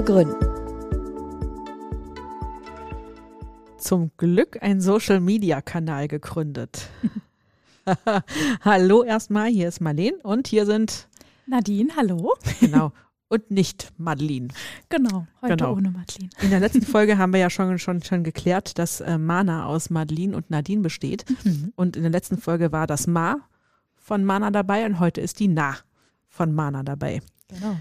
zu gründen. Zum Glück ein Social-Media-Kanal gegründet. hallo erstmal, hier ist Marleen und hier sind Nadine, hallo. Genau. Und nicht Madeline. Genau, heute Genau. ohne Madeline. In der letzten Folge haben wir ja schon, schon, schon geklärt, dass äh, Mana aus Madeline und Nadine besteht. Mhm. Und in der letzten Folge war das Ma von Mana dabei und heute ist die Na von Mana dabei. Genau.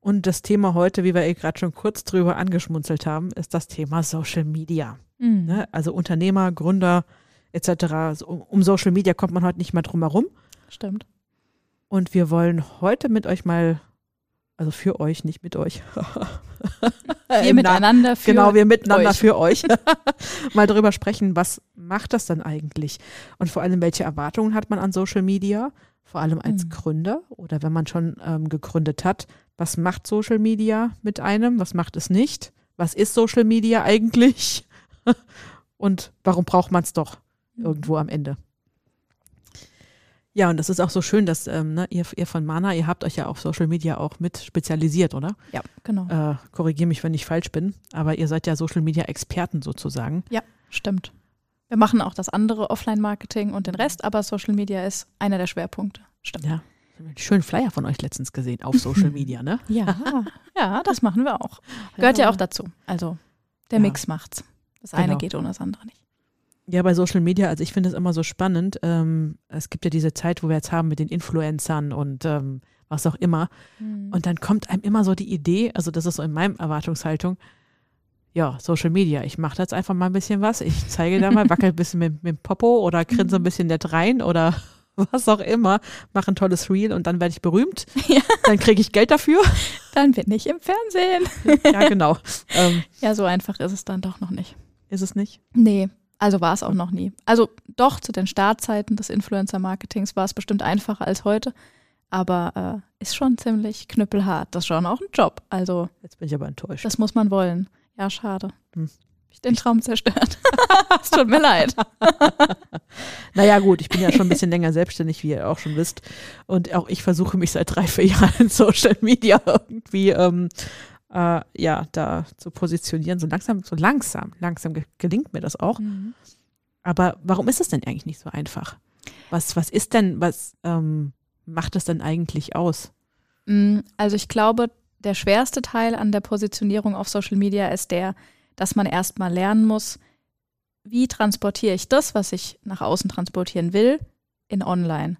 Und das Thema heute, wie wir eh gerade schon kurz drüber angeschmunzelt haben, ist das Thema Social Media. Mhm. Ne? Also Unternehmer, Gründer etc. Um, um Social Media kommt man heute nicht mehr drum herum. Stimmt. Und wir wollen heute mit euch mal, also für euch, nicht mit euch. Wir miteinander für Genau, wir miteinander euch. für euch. mal darüber sprechen, was macht das dann eigentlich? Und vor allem, welche Erwartungen hat man an Social Media? Vor allem als Mhm. Gründer oder wenn man schon ähm, gegründet hat. Was macht Social Media mit einem? Was macht es nicht? Was ist Social Media eigentlich? Und warum braucht man es doch irgendwo am Ende? Ja, und das ist auch so schön, dass ähm, ne, ihr, ihr von Mana, ihr habt euch ja auf Social Media auch mit spezialisiert, oder? Ja, genau. Äh, Korrigiere mich, wenn ich falsch bin, aber ihr seid ja Social Media Experten sozusagen. Stimmt. Wir machen auch das andere Offline-Marketing und den Rest, aber Social Media ist einer der Schwerpunkte. Stimmt. Ja. Schönen Flyer von euch letztens gesehen auf Social Media, ne? Ja, ja, das machen wir auch. Gehört ja auch dazu. Also der Ja. Mix macht's. Das eine Genau. geht ohne das andere nicht. Ja, bei Social Media, also ich finde es immer so spannend. Ähm, es gibt ja diese Zeit, wo wir jetzt haben mit den Influencern und ähm, was auch immer. Und dann kommt einem immer so die Idee, also das ist so in meinem Erwartungshaltung, ja, Social Media, ich mache da jetzt einfach mal ein bisschen was. Ich zeige da mal, wackel ein bisschen mit, mit dem Popo oder grinse ein bisschen nett rein oder was auch immer, mache ein tolles Reel und dann werde ich berühmt. Ja. Dann kriege ich Geld dafür. Dann bin ich im Fernsehen. Ja, genau. ähm, Ja, so einfach ist es dann doch noch nicht. ist es nicht? Nee, also war es auch noch nie. Also doch zu den Startzeiten des Influencer-Marketings war es bestimmt einfacher als heute, aber äh, ist schon ziemlich knüppelhart. Das ist schon auch ein Job. Also Jetzt bin ich aber enttäuscht. das muss man wollen. Ja, schade. Hm. Hab Ich den Traum zerstört. es tut mir leid. Naja, gut, ich bin ja schon ein bisschen länger selbstständig, wie ihr auch schon wisst. Und auch ich versuche mich seit drei, vier Jahren in Social Media irgendwie, ähm, äh, ja, da zu positionieren. So langsam, so langsam, langsam ge gelingt mir das auch. Aber warum ist es denn eigentlich nicht so einfach? Was, was ist denn, was ähm, macht es denn eigentlich aus? Mm, Also ich glaube, der schwerste Teil an der Positionierung auf Social Media ist der, dass man erstmal lernen muss, wie transportiere ich das, was ich nach außen transportieren will, in online.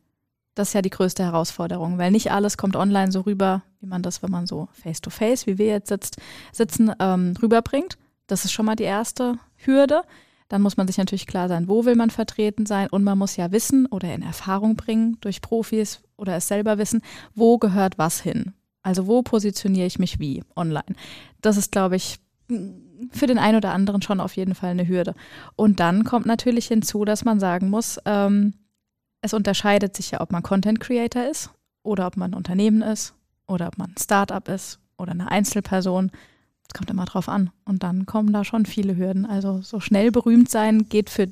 Das ist ja die größte Herausforderung, weil nicht alles kommt online so rüber, wie man das, wenn man so face-to-face, wie wir jetzt sitzt, sitzen, ähm, rüberbringt. Das ist schon mal die erste Hürde. Dann muss man sich natürlich klar sein, wo will man vertreten sein und man muss ja wissen oder in Erfahrung bringen durch Profis oder es selber wissen, wo gehört was hin. Also wo positioniere ich mich wie online. Das ist, glaube ich, für den einen oder anderen schon auf jeden Fall eine Hürde. Und dann kommt natürlich hinzu, dass man sagen muss, ähm, es unterscheidet sich ja, ob man Content Creator ist oder ob man ein Unternehmen ist oder ob man ein Startup ist oder eine Einzelperson. Es kommt immer drauf an. Und dann kommen da schon viele Hürden. Also so schnell berühmt sein geht für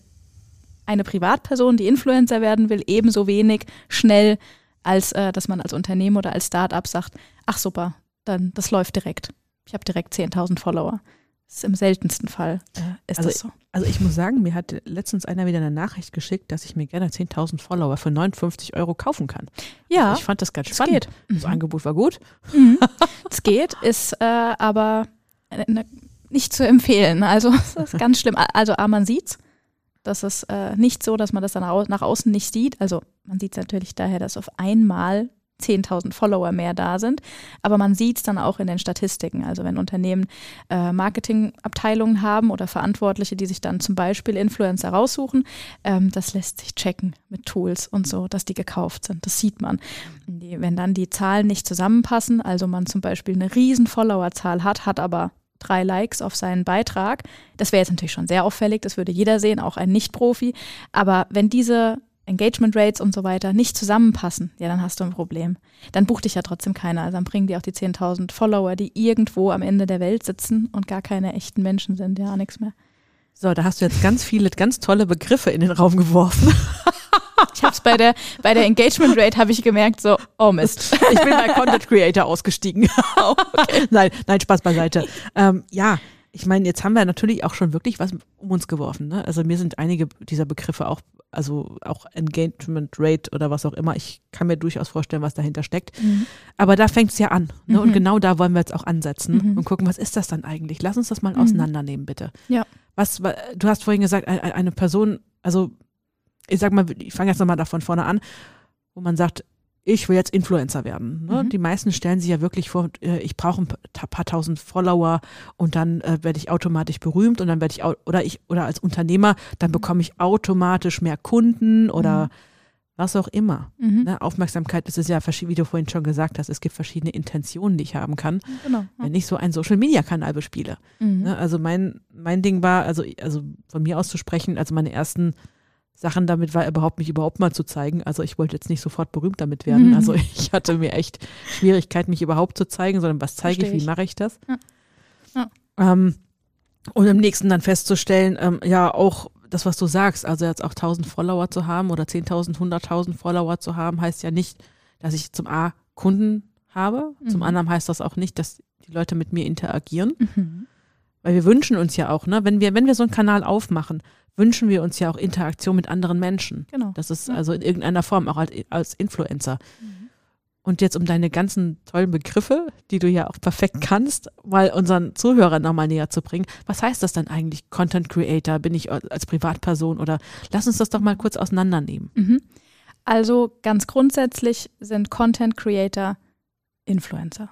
eine Privatperson, die Influencer werden will, ebenso wenig schnell, als äh, dass man als Unternehmen oder als Startup sagt, ach super, dann das läuft direkt. Ich habe direkt 10.000 Follower. Das ist im seltensten Fall äh, ist Also das so. Also ich muss sagen, mir hat letztens einer wieder eine Nachricht geschickt, dass ich mir gerne 10.000 Follower für 59 Euro kaufen kann. Ja, Also ich fand das ganz spannend. geht. Das Angebot war gut. Mhm. Es geht, ist äh, aber äh, ne, nicht zu empfehlen. Also das ist ganz schlimm. Also A, man sieht's. Das ist äh, nicht so, dass man das dann au nach außen nicht sieht. Also man sieht es natürlich daher, dass auf einmal 10.000 Follower mehr da sind. Aber man sieht es dann auch in den Statistiken. Also wenn Unternehmen äh, Marketingabteilungen haben oder Verantwortliche, die sich dann zum Beispiel Influencer raussuchen, ähm, das lässt sich checken mit Tools und so, dass die gekauft sind. Das sieht man. Wenn dann die Zahlen nicht zusammenpassen, also man zum Beispiel eine riesen Followerzahl hat, hat aber drei Likes auf seinen Beitrag. Das wäre jetzt natürlich schon sehr auffällig, das würde jeder sehen, auch ein Nicht-Profi. Aber wenn diese Engagement Rates und so weiter nicht zusammenpassen, ja, dann hast du ein Problem. Dann bucht dich ja trotzdem keiner. Also dann bringen die auch die 10.000 Follower, die irgendwo am Ende der Welt sitzen und gar keine echten Menschen sind, ja, nichts mehr. So, da hast du jetzt ganz viele, ganz tolle Begriffe in den Raum geworfen. Ich habe es bei der, bei der Engagement Rate habe ich gemerkt, so, oh Mist. Ich bin bei Content Creator ausgestiegen. Oh, okay. nein, nein, Spaß beiseite. Ähm, ja, ich meine, jetzt haben wir natürlich auch schon wirklich was um uns geworfen. Ne? Also mir sind einige dieser Begriffe auch, also auch Engagement Rate oder was auch immer. Ich kann mir durchaus vorstellen, was dahinter steckt. Mhm. Aber da fängt es ja an. Ne? Mhm. Und genau da wollen wir jetzt auch ansetzen mhm. und gucken, was ist das dann eigentlich? Lass uns das mal mhm. auseinandernehmen, bitte. Ja. Was, du hast vorhin gesagt, eine Person, also ich sag mal, ich fange jetzt nochmal davon vorne an, wo man sagt, ich will jetzt Influencer werden. Ne? Mhm. Die meisten stellen sich ja wirklich vor, äh, ich brauche ein paar tausend Follower und dann äh, werde ich automatisch berühmt und dann werde ich oder ich oder als Unternehmer, dann mhm. bekomme ich automatisch mehr Kunden oder mhm. was auch immer. Mhm. Ne? Aufmerksamkeit, das ist ja, wie du vorhin schon gesagt hast, es gibt verschiedene Intentionen, die ich haben kann, genau, ja. wenn ich so einen Social Media Kanal bespiele. Mhm. Ne? Also mein, mein Ding war, also, also von mir aus zu sprechen, also meine ersten Sachen damit war, überhaupt mich überhaupt mal zu zeigen. Also ich wollte jetzt nicht sofort berühmt damit werden. Mhm. Also ich hatte mir echt Schwierigkeit, mich überhaupt zu zeigen, sondern was zeige ich, wie mache ich das? Ja. Ja. Ähm, und im nächsten dann festzustellen, ähm, ja, auch das, was du sagst, also jetzt auch 1000 Follower zu haben oder 10.000, 100.000 Follower zu haben, heißt ja nicht, dass ich zum A Kunden habe. Mhm. Zum anderen heißt das auch nicht, dass die Leute mit mir interagieren. Mhm. Weil wir wünschen uns ja auch, ne, wenn wir, wenn wir so einen Kanal aufmachen, wünschen wir uns ja auch Interaktion mit anderen Menschen. Genau. Das ist also in irgendeiner Form auch als, als Influencer. Mhm. Und jetzt um deine ganzen tollen Begriffe, die du ja auch perfekt kannst, mal unseren Zuhörern nochmal näher zu bringen. Was heißt das dann eigentlich? Content Creator? Bin ich als Privatperson? Oder lass uns das doch mal kurz auseinandernehmen. Mhm. Also ganz grundsätzlich sind Content Creator Influencer,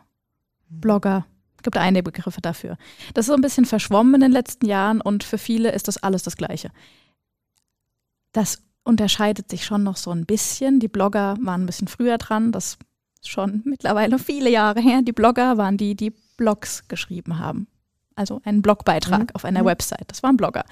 mhm. Blogger, gibt einige Begriffe dafür. Das ist so ein bisschen verschwommen in den letzten Jahren und für viele ist das alles das Gleiche. Das unterscheidet sich schon noch so ein bisschen. Die Blogger waren ein bisschen früher dran, das ist schon mittlerweile viele Jahre her. Die Blogger waren die, die Blogs geschrieben haben. Also einen Blogbeitrag mhm. auf einer mhm. Website. Das waren Blogger.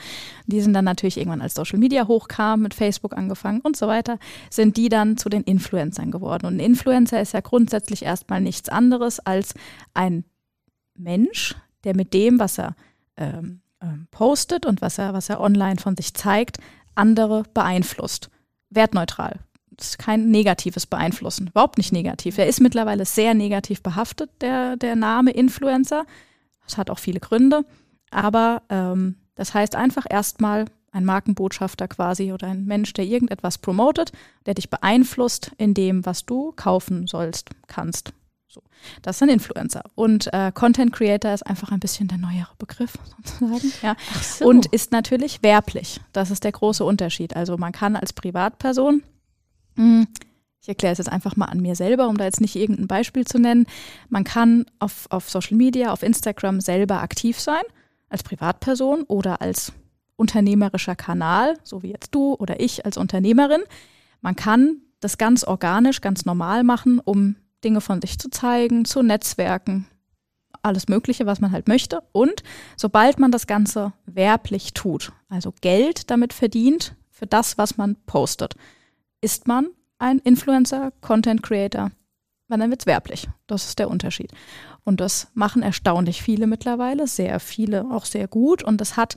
Die sind dann natürlich irgendwann als Social Media hochkam, mit Facebook angefangen und so weiter, sind die dann zu den Influencern geworden. Und ein Influencer ist ja grundsätzlich erstmal nichts anderes als ein Mensch, der mit dem, was er ähm, ähm, postet und was er, was er online von sich zeigt, andere beeinflusst. Wertneutral. Das ist kein negatives Beeinflussen, überhaupt nicht negativ. Er ist mittlerweile sehr negativ behaftet, der, der Name Influencer. Das hat auch viele Gründe. Aber ähm, das heißt einfach erstmal ein Markenbotschafter quasi oder ein Mensch, der irgendetwas promotet, der dich beeinflusst in dem, was du kaufen sollst, kannst, so. Das sind Influencer. Und äh, Content Creator ist einfach ein bisschen der neuere Begriff sozusagen. Ja. So. Und ist natürlich werblich. Das ist der große Unterschied. Also man kann als Privatperson, mh, hm, ich erkläre es jetzt einfach mal an mir selber, um da jetzt nicht irgendein Beispiel zu nennen, man kann auf, auf Social Media, auf Instagram selber aktiv sein, als Privatperson oder als unternehmerischer Kanal, so wie jetzt du oder ich als Unternehmerin. Man kann das ganz organisch, ganz normal machen, um Dinge von sich zu zeigen, zu Netzwerken, alles Mögliche, was man halt möchte. Und sobald man das Ganze werblich tut, also Geld damit verdient für das, was man postet, ist man ein Influencer, Content Creator, weil dann wird es werblich. Das ist der Unterschied. Und das machen erstaunlich viele mittlerweile, sehr viele auch sehr gut. Und das hat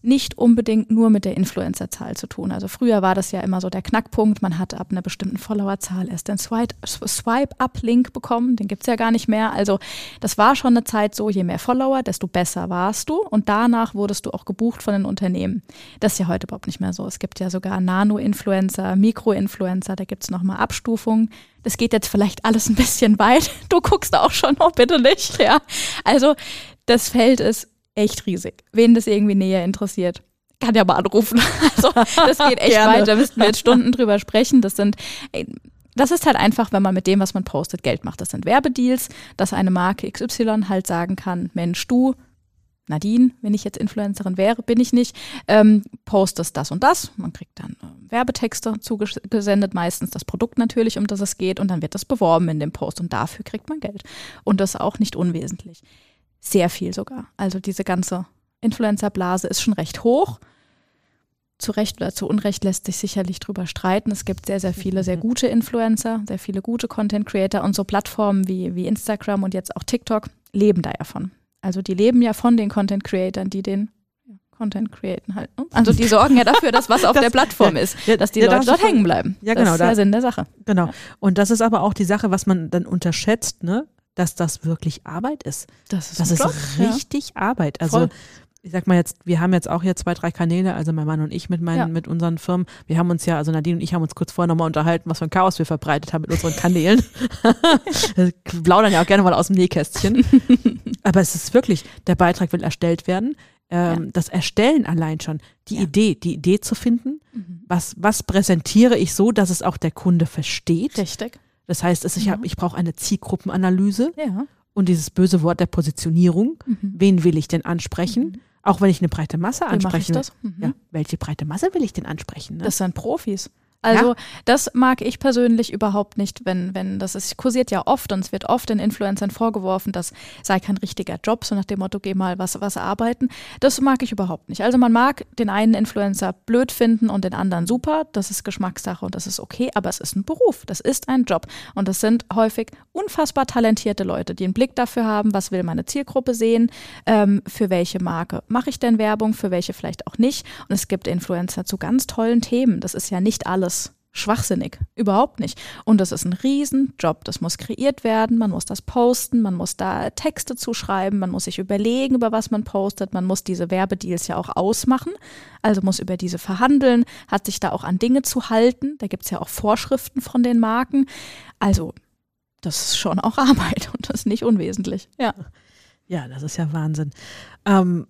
nicht unbedingt nur mit der Influencerzahl zu tun. Also früher war das ja immer so der Knackpunkt, man hat ab einer bestimmten Followerzahl erst den Swipe-Up-Link bekommen, den gibt es ja gar nicht mehr. Also das war schon eine Zeit so, je mehr Follower, desto besser warst du und danach wurdest du auch gebucht von den Unternehmen. Das ist ja heute überhaupt nicht mehr so. Es gibt ja sogar Nano-Influencer, Mikro-Influencer, da gibt es nochmal Abstufungen. Das geht jetzt vielleicht alles ein bisschen weit. Du guckst auch schon, oh bitte nicht. Ja. Also das Feld ist echt riesig. Wen das irgendwie näher interessiert, kann ja mal anrufen. Also das geht echt weit. Da müssten wir jetzt Stunden drüber sprechen. Das sind, das ist halt einfach, wenn man mit dem, was man postet, Geld macht. Das sind Werbedeals, dass eine Marke XY halt sagen kann, Mensch, du, Nadine, wenn ich jetzt Influencerin wäre, bin ich nicht, ähm, postest das und das. Man kriegt dann äh, Werbetexte zugesendet, meistens das Produkt natürlich, um das es geht, und dann wird das beworben in dem Post und dafür kriegt man Geld. Und das auch nicht unwesentlich. Sehr viel sogar. Also diese ganze Influencer-Blase ist schon recht hoch. Zu Recht oder zu Unrecht lässt sich sicherlich drüber streiten. Es gibt sehr, sehr viele sehr gute Influencer, sehr viele gute Content Creator und so Plattformen wie, wie Instagram und jetzt auch TikTok leben da ja von. Also die leben ja von den Content Creatern, die den Content createn halt. Ne? Also die sorgen ja dafür, dass was auf das, der Plattform ja, ist, dass die ja, Leute dort hängen bleiben. Ja, genau. Das ist der Sinn der Sache. Genau. Und das ist aber auch die Sache, was man dann unterschätzt, ne? Dass das wirklich Arbeit ist. Das ist, das ist Job, richtig ja. Arbeit. Also Voll. ich sag mal jetzt, wir haben jetzt auch hier zwei, drei Kanäle, also mein Mann und ich mit meinen, mit unseren Firmen. Wir haben uns ja, also Nadine und ich haben uns kurz vorher nochmal unterhalten, was für ein Chaos wir verbreitet haben mit unseren Kanälen. plaudern ja auch gerne mal aus dem Nähkästchen. Aber es ist wirklich, der Beitrag will erstellt werden ähm, ja. das Erstellen allein schon, die ja. Idee, die Idee zu finden, mhm. was, was präsentiere ich so, dass es auch der Kunde versteht. Richtig. Das heißt, ich, ja. ich brauche eine Zielgruppenanalyse ja. und dieses böse Wort der Positionierung. Mhm. Wen will ich denn ansprechen? Mhm. Auch wenn ich eine breite Masse anspreche. Mhm. Ja, welche breite Masse will ich denn ansprechen? Ne? Das sind Profis. Also ja. das mag ich persönlich überhaupt nicht, wenn, wenn das ist, kursiert ja oft und es wird oft den Influencern vorgeworfen, das sei kein richtiger Job, so nach dem Motto, geh mal was, was arbeiten. Das mag ich überhaupt nicht. Also man mag den einen Influencer blöd finden und den anderen super, das ist Geschmackssache und das ist okay, aber es ist ein Beruf, das ist ein Job und das sind häufig unfassbar talentierte Leute, die einen Blick dafür haben, was will meine Zielgruppe sehen, ähm, für welche Marke mache ich denn Werbung, für welche vielleicht auch nicht. Und es gibt Influencer zu ganz tollen Themen, das ist ja nicht alles alles schwachsinnig. Überhaupt nicht. Und das ist ein Riesenjob. Das muss kreiert werden, man muss das posten, man muss da Texte zuschreiben, man muss sich überlegen, über was man postet, man muss diese Werbedeals ja auch ausmachen, also muss über diese verhandeln, hat sich da auch an Dinge zu halten. Da gibt es ja auch Vorschriften von den Marken. Also, das ist schon auch Arbeit und das ist nicht unwesentlich. Ja. Ja, das ist ja Wahnsinn. Ähm,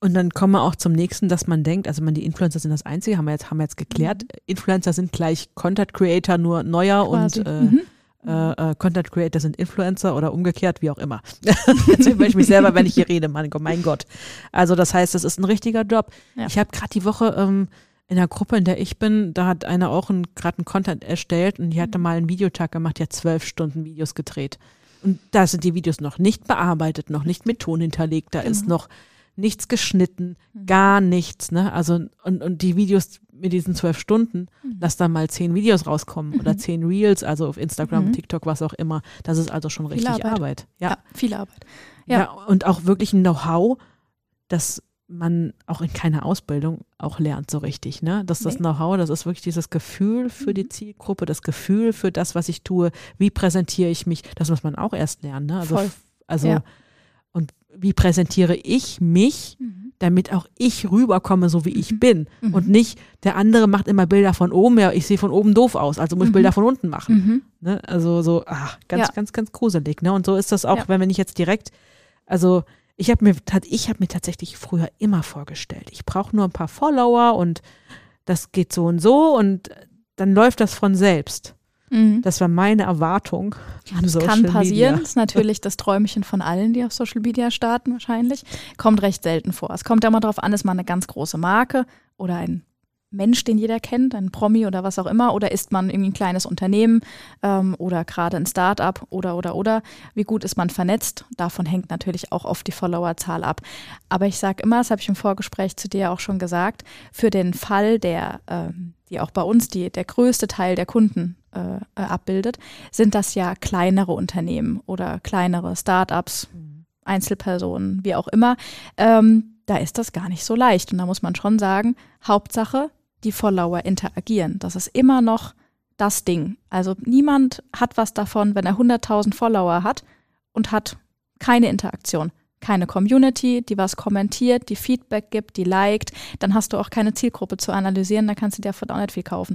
und dann kommen wir auch zum nächsten, dass man denkt, also man, die Influencer sind das Einzige, haben wir jetzt, haben wir jetzt geklärt. Mhm. Influencer sind gleich Content Creator, nur neuer Quasi. und äh, mhm. äh, äh, Content Creator sind Influencer oder umgekehrt, wie auch immer. jetzt höre ich mich selber, wenn ich hier rede, mein Gott, mein Gott. Also das heißt, das ist ein richtiger Job. Ja. Ich habe gerade die Woche ähm, in der Gruppe, in der ich bin, da hat einer auch gerade einen Content erstellt und die hatte mhm. mal einen Videotag gemacht, die hat zwölf Stunden Videos gedreht. Und da sind die Videos noch nicht bearbeitet, noch nicht mit Ton hinterlegt, da genau. ist noch nichts geschnitten, mhm. gar nichts. Ne? Also und, und die Videos mit diesen zwölf Stunden, mhm. lass da mal zehn Videos rauskommen mhm. oder zehn Reels, also auf Instagram, mhm. TikTok, was auch immer. Das ist also schon richtig Arbeit. Arbeit. Ja. ja, viel Arbeit. Ja. ja, und auch wirklich ein Know-how, das man auch in keiner Ausbildung auch lernt so richtig, ne? Dass das nee. Know-how, das ist wirklich dieses Gefühl für die mhm. Zielgruppe, das Gefühl für das, was ich tue, wie präsentiere ich mich, das muss man auch erst lernen, ne? Also, Voll. also ja wie präsentiere ich mich, mhm. damit auch ich rüberkomme, so wie ich mhm. bin. Mhm. Und nicht, der andere macht immer Bilder von oben, ja, ich sehe von oben doof aus, also muss ich mhm. Bilder von unten machen. Mhm. Ne? Also so, ach, ganz, ja. ganz, ganz gruselig. Ne? Und so ist das auch, ja. wenn ich jetzt direkt, also ich habe mir, ich habe mir tatsächlich früher immer vorgestellt, ich brauche nur ein paar Follower und das geht so und so und dann läuft das von selbst. Mhm. Das war meine Erwartung. das Social kann passieren. Media. Das ist natürlich das Träumchen von allen, die auf Social Media starten, wahrscheinlich. Kommt recht selten vor. Es kommt ja immer darauf an, ist man eine ganz große Marke oder ein Mensch, den jeder kennt, ein Promi oder was auch immer, oder ist man irgendwie ein kleines Unternehmen ähm, oder gerade ein Start-up oder oder oder. Wie gut ist man vernetzt? Davon hängt natürlich auch oft die Followerzahl ab. Aber ich sage immer, das habe ich im Vorgespräch zu dir auch schon gesagt, für den Fall, der, ähm, die auch bei uns die, der größte Teil der Kunden äh, äh, abbildet, sind das ja kleinere Unternehmen oder kleinere Start-ups, mhm. Einzelpersonen, wie auch immer. Ähm, da ist das gar nicht so leicht. Und da muss man schon sagen, Hauptsache, die Follower interagieren. Das ist immer noch das Ding. Also niemand hat was davon, wenn er 100.000 Follower hat und hat keine Interaktion, keine Community, die was kommentiert, die Feedback gibt, die liked, dann hast du auch keine Zielgruppe zu analysieren, dann kannst du dir davon auch nicht viel kaufen.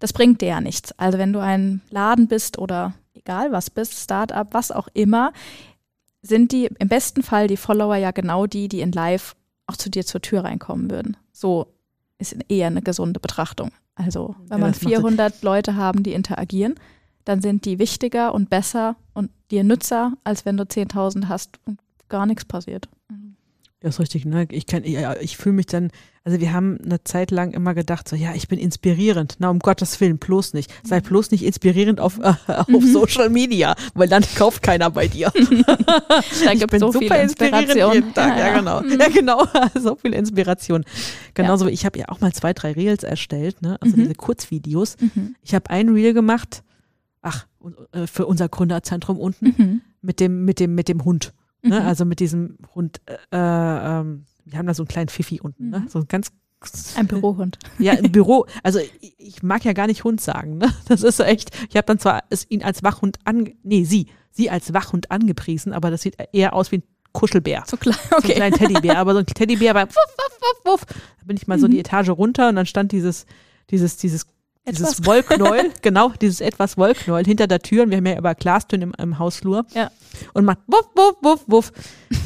Das bringt dir ja nichts. Also wenn du ein Laden bist oder egal was bist, Startup, was auch immer, sind die im besten Fall die Follower ja genau die, die in Live auch zu dir zur Tür reinkommen würden. So ist eher eine gesunde Betrachtung. Also wenn Ja, man das macht 400 Leute haben, die interagieren, dann sind die wichtiger und besser und dir nützer, als wenn du 10.000 hast und gar nichts passiert. Ja, ist richtig, ne? Ich kann, ja, ich fühle mich dann, also wir haben eine Zeit lang immer gedacht, so, ja, ich bin inspirierend. Na, um Gottes Willen, bloß nicht. Sei bloß nicht inspirierend auf, äh, auf Mhm. Social Media, weil dann kauft keiner bei dir. Da ich gibt bin so super viel inspirierend Inspiration. jeden Tag. Ja, genau. Mhm. Ja, genau. so viel Inspiration. Genauso, wie ich habe ja auch mal zwei, drei Reels erstellt, ne? Also Mhm. diese Kurzvideos. Mhm. Ich habe ein Reel gemacht, ach, äh, für unser Gründerzentrum unten Mhm. mit dem, mit dem, mit dem Hund. Ne? Mhm. Also mit diesem Hund, äh, ähm, wir haben da so einen kleinen Pfiffi unten, ne? Mhm. So ein ganz Ein Bürohund. Ja, im Büro. Also ich, ich mag ja gar nicht Hund sagen, ne? Das ist so echt. Ich habe dann zwar es, ihn als Wachhund an, nee, sie, sie als Wachhund angepriesen, aber das sieht eher aus wie ein Kuschelbär. So klein. So ein Okay. kleiner Teddybär, aber so ein Teddybär bei wuff, wuff, wuff, wuff. Da bin ich mal so Mhm. die Etage runter und dann stand dieses, dieses, dieses, dieses Etwas- Wollknäuel, genau, dieses etwas Wollknäuel hinter der Tür und wir haben ja über Glastüren im, im Hausflur Ja. und macht wuff, wuff, wuff, wuff.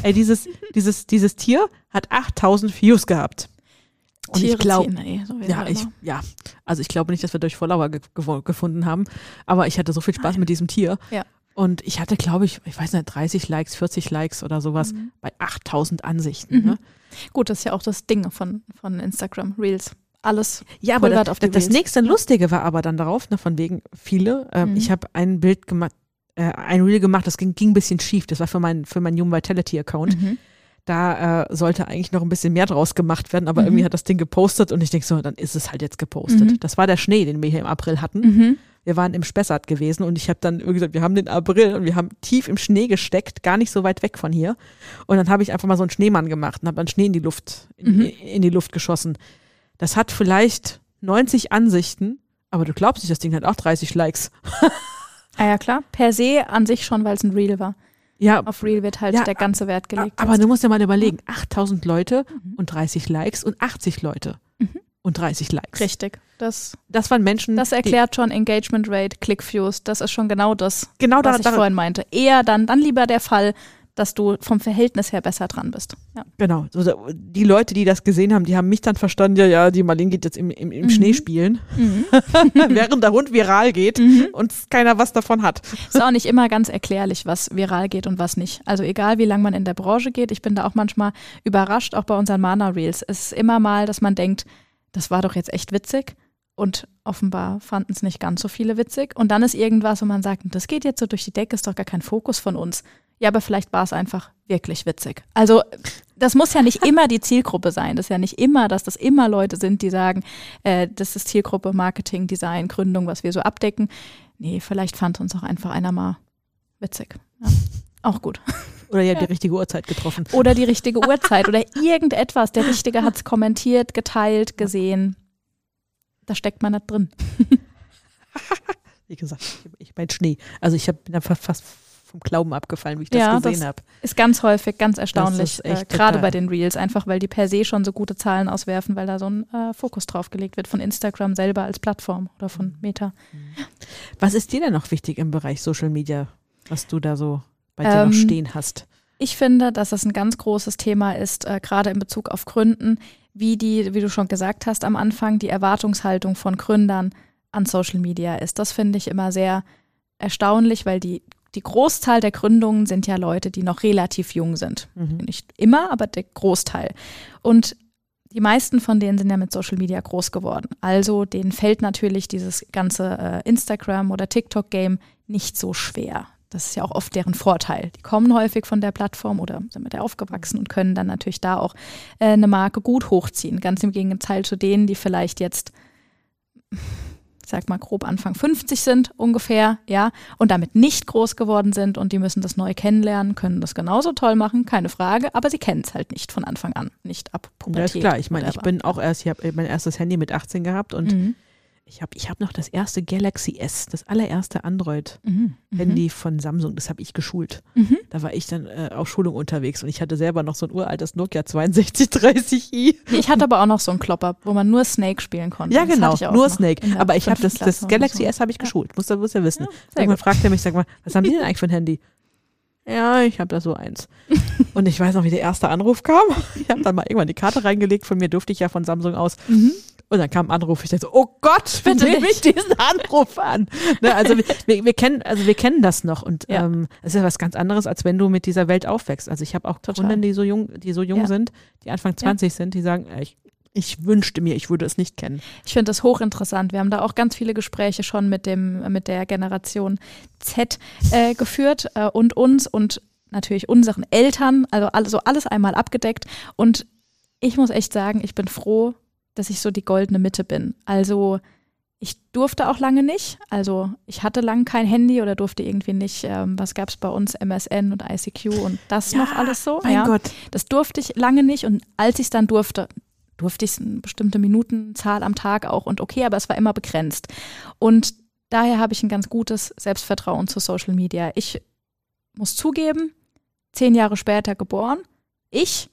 Ey, dieses, dieses, dieses Tier hat 8000 Views gehabt. Und ich Tiere glaube, ziehen, ey, so ja, ich, ja, also ich glaube nicht, dass wir durch Follower ge gefunden haben, aber ich hatte so viel Spaß mit diesem Tier. Ja. Und ich hatte, glaube ich, ich weiß nicht, 30 Likes, 40 Likes oder sowas Mhm. bei 8000 Ansichten. Mhm. Ne? Gut, das ist ja auch das Ding von, von Instagram, Reels. Alles. Ja, aber das, auf die das Reels. nächste Lustige war aber dann darauf, ne, von wegen viele. Ähm, Mhm. Ich habe ein Bild gemacht, äh, ein Reel gemacht, das ging, ging ein bisschen schief. Das war für meinen für meinen Human Vitality Account. Mhm. Da äh, sollte eigentlich noch ein bisschen mehr draus gemacht werden, aber Mhm. irgendwie hat das Ding gepostet und ich denke so, dann ist es halt jetzt gepostet. Mhm. Das war der Schnee, den wir hier im April hatten. Mhm. Wir waren im Spessart gewesen und ich habe dann irgendwie gesagt, wir haben den April und wir haben tief im Schnee gesteckt, gar nicht so weit weg von hier. Und dann habe ich einfach mal so einen Schneemann gemacht und habe dann Schnee in die Luft, in, Mhm. in die Luft geschossen. Das hat vielleicht 90 Ansichten, aber du glaubst nicht, das Ding hat auch 30 Likes. Ah ja, klar. Per se an sich schon, weil es ein Reel war. Ja, Auf Reel wird halt Ja, der ganze Wert gelegt. aber du musst dir mal überlegen, 8000 Leute Mhm. und 30 Likes und 80 Leute Mhm. und 30 Likes. Richtig. Das, Das waren Menschen, das erklärt schon Engagement Rate, Click-Views. Das ist schon genau das, genau da, was ich da, vorhin meinte. Eher dann, dann lieber der Fall, dass du vom Verhältnis her besser dran bist. Ja. Genau, die Leute, die das gesehen haben, die haben mich dann verstanden, ja, ja, die Marlene geht jetzt im, im, im Mhm. Schnee spielen, Mhm. während der Hund viral geht Mhm. und keiner was davon hat. Ist auch nicht immer ganz erklärlich, was viral geht und was nicht. Also egal, wie lange man in der Branche geht, ich bin da auch manchmal überrascht, auch bei unseren Mana-Reels. Es ist immer mal, dass man denkt, das war doch jetzt echt witzig. Und offenbar fanden es nicht ganz so viele witzig. Und dann ist irgendwas, wo man sagt, das geht jetzt so durch die Decke, ist doch gar kein Fokus von uns. Ja, aber vielleicht war es einfach wirklich witzig. Also das muss ja nicht immer die Zielgruppe sein. Das ist ja nicht immer, dass das immer Leute sind, die sagen, äh, das ist Zielgruppe, Marketing, Design, Gründung, was wir so abdecken. Nee, vielleicht fand uns auch einfach einer mal witzig. Ja. Auch gut. Oder ihr habt die richtige Uhrzeit getroffen. Oder die richtige Uhrzeit oder irgendetwas. Der Richtige hat es kommentiert, geteilt, gesehen. Da steckt man nicht drin. Wie gesagt, ich, ich mein Schnee. Also ich hab, bin da fa- fast vom Glauben abgefallen, wie ich das Ja, gesehen das- habe. Ist ganz häufig, ganz erstaunlich, äh, gerade bei den Reels, einfach weil die per se schon so gute Zahlen auswerfen, weil da so ein äh, Fokus drauf gelegt wird von Instagram selber als Plattform oder von Meta. Was ist dir denn noch wichtig im Bereich Social Media, was du da so bei dir Ähm, noch stehen hast? Ich finde, dass es ein ganz großes Thema ist, äh, gerade in Bezug auf Gründen, wie die, wie du schon gesagt hast am Anfang, die Erwartungshaltung von Gründern an Social Media ist. Das finde ich immer sehr erstaunlich, weil die, die Großteil der Gründungen sind ja Leute, die noch relativ jung sind. Mhm. Nicht immer, aber der Großteil. Und die meisten von denen sind ja mit Social Media groß geworden. Also denen fällt natürlich dieses ganze äh, Instagram- oder TikTok-Game nicht so schwer. Das ist ja auch oft deren Vorteil. Die kommen häufig von der Plattform oder sind mit der aufgewachsen und können dann natürlich da auch äh, eine Marke gut hochziehen. Ganz im Gegenteil zu denen, die vielleicht jetzt, sag mal grob Anfang 50 sind ungefähr, ja, und damit nicht groß geworden sind und die müssen das neu kennenlernen, können das genauso toll machen, keine Frage, aber sie kennen es halt nicht von Anfang an, nicht ab Ja, Pubertät. ist klar. Ich meine, ich bin auch erst, ich habe mein erstes Handy mit 18 gehabt und Mhm. Ich habe ich hab noch das erste Galaxy S, das allererste Android-Handy Mhm. von Samsung, das habe ich geschult. Mhm. Da war ich dann äh, auf Schulung unterwegs und ich hatte selber noch so ein uraltes Nokia 6230i. Ich hatte aber auch noch so einen Klopper, wo man nur Snake spielen konnte. Ja, genau, nur Snake. Aber ich habe das, das Klasse Galaxy so. S habe ich Ja. geschult. Muss, muss ja wissen. Ja, Irgendwann fragt er mich, sag mal, was haben die denn eigentlich für ein Handy? Ja, ich habe da so eins. Und ich weiß noch, wie der erste Anruf kam. Ich habe dann mal irgendwann die Karte reingelegt. Von mir durfte ich ja von Samsung aus. Mhm. Und dann kam ein Anruf, ich dachte so, oh Gott, bitte nehme ich diesen Anruf an. Ne, also wir, wir, kennen, also wir kennen das noch und es ja. ähm, ist ja was ganz anderes, als wenn du mit dieser Welt aufwächst. Also ich habe auch Kundinnen, die so jung, die so jung ja. sind, die Anfang 20 ja. sind, die sagen, ich, ich wünschte mir, ich würde es nicht kennen. Ich finde das hochinteressant. Wir haben da auch ganz viele Gespräche schon mit dem mit der Generation Z äh, geführt äh, und uns und natürlich unseren Eltern, also alles, alles einmal abgedeckt. Und ich muss echt sagen, ich bin froh, dass ich so die goldene Mitte bin. Also ich durfte auch lange nicht. Also ich hatte lange kein Handy oder durfte irgendwie nicht, ähm, was gab es bei uns, MSN und ICQ und das ja, noch alles so. Mein ja. Gott. Das durfte ich lange nicht. Und als ich es dann durfte, durfte ich eine bestimmte Minutenzahl am Tag auch und okay, aber es war immer begrenzt. Und daher habe ich ein ganz gutes Selbstvertrauen zu Social Media. Ich muss zugeben, zehn Jahre später geboren. Ich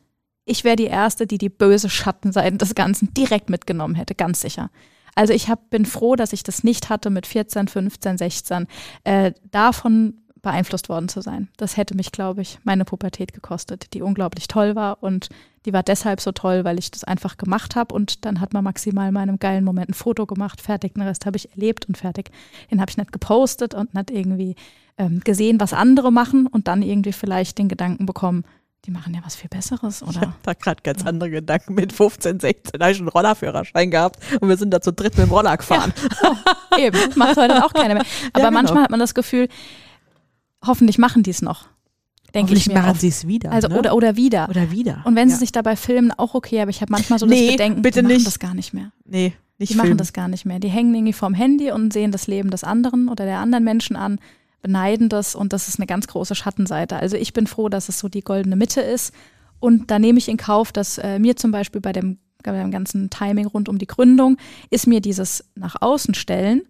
ich wäre die Erste, die die böse Schattenseiten des Ganzen direkt mitgenommen hätte, ganz sicher. Also ich hab, bin froh, dass ich das nicht hatte mit 14, 15, 16, äh, davon beeinflusst worden zu sein. Das hätte mich, glaube ich, meine Pubertät gekostet, die unglaublich toll war und die war deshalb so toll, weil ich das einfach gemacht habe und dann hat man maximal in meinem geilen Moment ein Foto gemacht, fertig, den Rest habe ich erlebt und fertig. Den habe ich nicht gepostet und nicht irgendwie ähm, gesehen, was andere machen und dann irgendwie vielleicht den Gedanken bekommen, die machen ja was viel Besseres, oder? Ich habe da gerade ganz andere Gedanken. Mit 15, 16 habe ich einen Rollerführerschein gehabt und wir sind da zu dritt mit dem Roller gefahren. Ja. Oh, eben, macht heute auch keiner mehr. Aber ja, genau. manchmal hat man das Gefühl, hoffentlich machen die es noch. Denke ich mir machen sie es wieder. Also ne? oder, oder wieder. Oder wieder. Und wenn ja. sie sich dabei filmen, auch okay, aber ich habe manchmal so nee, das Bedenken, bitte die machen nicht. das gar nicht mehr. Nee, nicht Die filmen. machen das gar nicht mehr. Die hängen irgendwie vorm Handy und sehen das Leben des anderen oder der anderen Menschen an beneiden das und das ist eine ganz große Schattenseite. Also ich bin froh, dass es so die goldene Mitte ist und da nehme ich in Kauf, dass äh, mir zum Beispiel bei dem, bei dem ganzen Timing rund um die Gründung ist mir dieses nach außen stellen,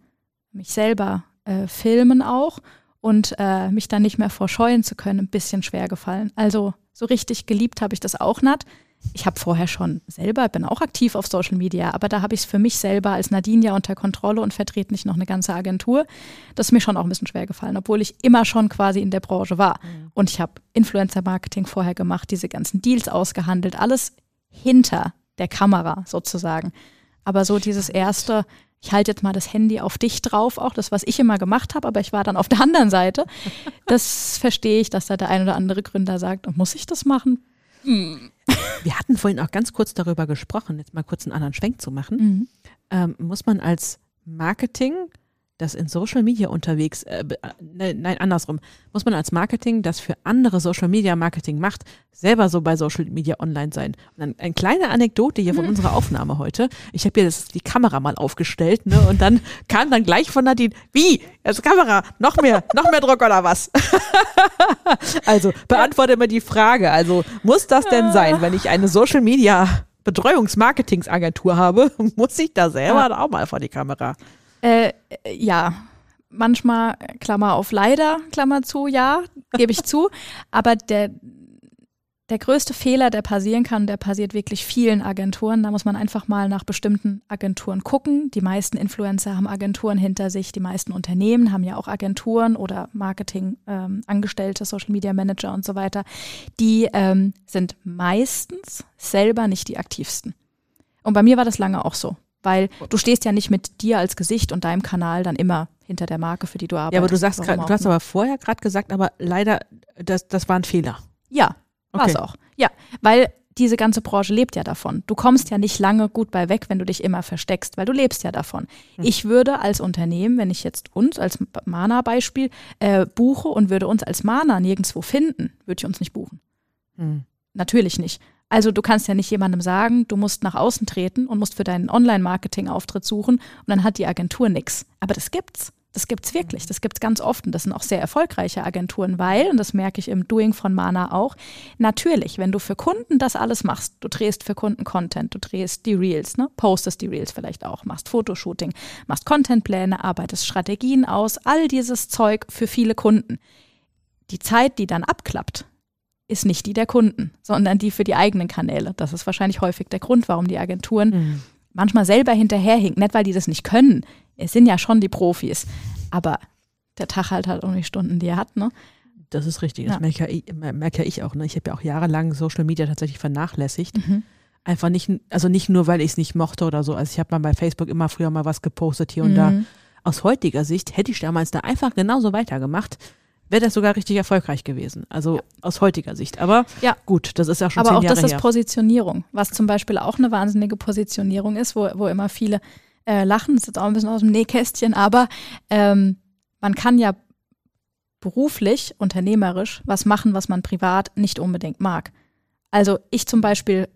mich selber äh, filmen auch und äh, mich dann nicht mehr vorscheuen zu können, ein bisschen schwer gefallen. Also so richtig geliebt habe ich das auch nicht ich habe vorher schon selber, bin auch aktiv auf Social Media, aber da habe ich es für mich selber als Nadine ja unter Kontrolle und vertrete nicht noch eine ganze Agentur. Das ist mir schon auch ein bisschen schwer gefallen, obwohl ich immer schon quasi in der Branche war. Mhm. Und ich habe Influencer-Marketing vorher gemacht, diese ganzen Deals ausgehandelt, alles hinter der Kamera sozusagen. Aber so dieses erste, ich halte jetzt mal das Handy auf dich drauf, auch das, was ich immer gemacht habe, aber ich war dann auf der anderen Seite. Das verstehe ich, dass da der ein oder andere Gründer sagt, muss ich das machen? Wir hatten vorhin auch ganz kurz darüber gesprochen, jetzt mal kurz einen anderen Schwenk zu machen. Mhm. Ähm, muss man als Marketing das in Social Media unterwegs, äh, ne, nein, andersrum, muss man als Marketing, das für andere Social Media Marketing macht, selber so bei Social Media online sein. Und dann eine kleine Anekdote hier von hm. unserer Aufnahme heute. Ich habe hier das, die Kamera mal aufgestellt, ne? Und dann kam dann gleich von Nadine, wie? Also Kamera, noch mehr, noch mehr Druck oder was? also beantworte mir die Frage. Also muss das denn sein, wenn ich eine Social Media Betreuungsmarketingsagentur habe, muss ich da selber ja. auch mal vor die Kamera? Äh, ja, manchmal, Klammer auf leider, Klammer zu, ja, gebe ich zu. Aber der, der größte Fehler, der passieren kann, der passiert wirklich vielen Agenturen. Da muss man einfach mal nach bestimmten Agenturen gucken. Die meisten Influencer haben Agenturen hinter sich. Die meisten Unternehmen haben ja auch Agenturen oder Marketing-Angestellte, ähm, Social Media Manager und so weiter. Die ähm, sind meistens selber nicht die aktivsten. Und bei mir war das lange auch so. Weil du stehst ja nicht mit dir als Gesicht und deinem Kanal dann immer hinter der Marke, für die du arbeitest. Ja, aber du sagst grad, du hast aber vorher gerade gesagt, aber leider, das, das war ein Fehler. Ja, war es auch. Ja, weil diese ganze Branche lebt ja davon. Du kommst ja nicht lange gut bei weg, wenn du dich immer versteckst, weil du lebst ja davon. Hm. Ich würde als Unternehmen, wenn ich jetzt uns als Mana-Beispiel äh, buche und würde uns als Mana nirgendwo finden, würde ich uns nicht buchen. Hm. Natürlich nicht. Also du kannst ja nicht jemandem sagen, du musst nach außen treten und musst für deinen Online-Marketing-Auftritt suchen und dann hat die Agentur nichts. Aber das gibt's. Das gibt's wirklich. Das gibt's ganz oft und das sind auch sehr erfolgreiche Agenturen, weil, und das merke ich im Doing von Mana auch, natürlich, wenn du für Kunden das alles machst, du drehst für Kunden Content, du drehst die Reels, ne, postest die Reels vielleicht auch, machst Fotoshooting, machst Contentpläne, arbeitest Strategien aus, all dieses Zeug für viele Kunden. Die Zeit, die dann abklappt, ist nicht die der Kunden, sondern die für die eigenen Kanäle. Das ist wahrscheinlich häufig der Grund, warum die Agenturen mhm. manchmal selber hinterherhinken. Nicht, weil die das nicht können. Es sind ja schon die Profis. Aber der Tag halt halt auch die Stunden, die er hat, ne? Das ist richtig. Das ja. merke, ich, merke ich auch. Ne? Ich habe ja auch jahrelang Social Media tatsächlich vernachlässigt. Mhm. Einfach nicht, also nicht nur, weil ich es nicht mochte oder so. Also ich habe mal bei Facebook immer früher mal was gepostet hier und da. Mhm. Aus heutiger Sicht hätte ich damals da einfach genauso weitergemacht, wäre das sogar richtig erfolgreich gewesen. Also aus heutiger Sicht. Aber Ja. gut, das ist ja schon Aber zehn auch Jahre das ist her. Positionierung, was zum Beispiel auch eine wahnsinnige Positionierung ist, wo, wo immer viele äh, lachen, das ist jetzt auch ein bisschen aus dem Nähkästchen, aber ähm, man kann ja beruflich, unternehmerisch was machen, was man privat nicht unbedingt mag. Also ich zum Beispiel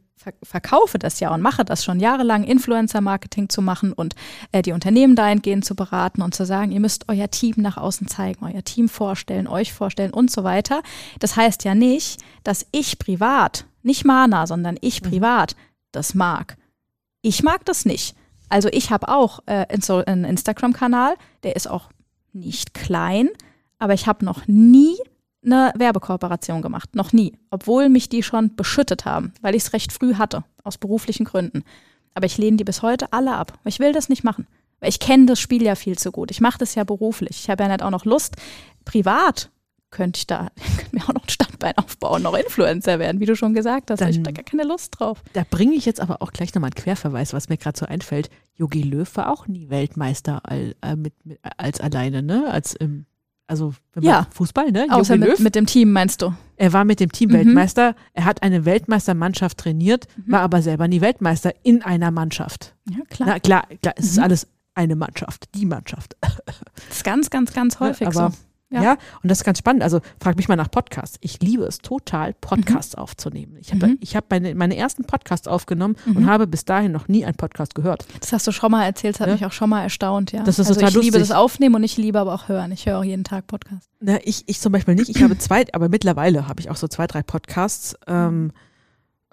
verkaufe das ja und mache das schon jahrelang, Influencer-Marketing zu machen und äh, die Unternehmen dahingehend zu beraten und zu sagen, ihr müsst euer Team nach außen zeigen, euer Team vorstellen, euch vorstellen und so weiter. Das heißt ja nicht, dass ich privat, nicht Mana, sondern ich privat das mag. Ich mag das nicht. Also ich habe auch äh, einen Instagram-Kanal, der ist auch nicht klein, aber ich habe noch nie eine Werbekooperation gemacht. Noch nie. Obwohl mich die schon beschüttet haben, weil ich es recht früh hatte, aus beruflichen Gründen. Aber ich lehne die bis heute alle ab. Ich will das nicht machen. Weil ich kenne das Spiel ja viel zu gut. Ich mache das ja beruflich. Ich habe ja nicht auch noch Lust. Privat könnte ich da, könnte mir auch noch ein Standbein aufbauen, noch Influencer werden, wie du schon gesagt hast. Aber ich habe da Dann- gar keine Lust drauf. Da bringe ich jetzt aber auch gleich nochmal einen Querverweis, was mir gerade so einfällt. Jogi Löw war auch nie Weltmeister all, äh, mit, mit, als alleine, ne? Als im, also wenn man Ja. Fußball, ne? Außer mit, mit dem Team, meinst du? er war mit dem Team Mhm. Weltmeister. Er hat eine Weltmeistermannschaft trainiert, war aber selber nie Weltmeister in einer Mannschaft. Ja, klar. Na klar, klar, es ist Mhm. alles eine Mannschaft, die Mannschaft. Das ist ganz, ganz, ganz häufig aber, so. Ja. Ja. und das ist ganz spannend. Also frag mich mal nach Podcasts. Ich liebe es total, Podcasts aufzunehmen. Ich habe Mhm. ich hab meine, meine ersten Podcasts aufgenommen und Mhm. habe bis dahin noch nie einen Podcast gehört. Das hast du schon mal erzählt, das hat Ja. mich auch schon mal erstaunt, ja. Das ist also total ich liebe lustig. das Aufnehmen und ich liebe aber auch hören. Ich höre auch jeden Tag Podcast. Na, ich, ich zum Beispiel nicht. Ich habe zwei, aber mittlerweile habe ich auch so zwei, drei Podcasts, ähm,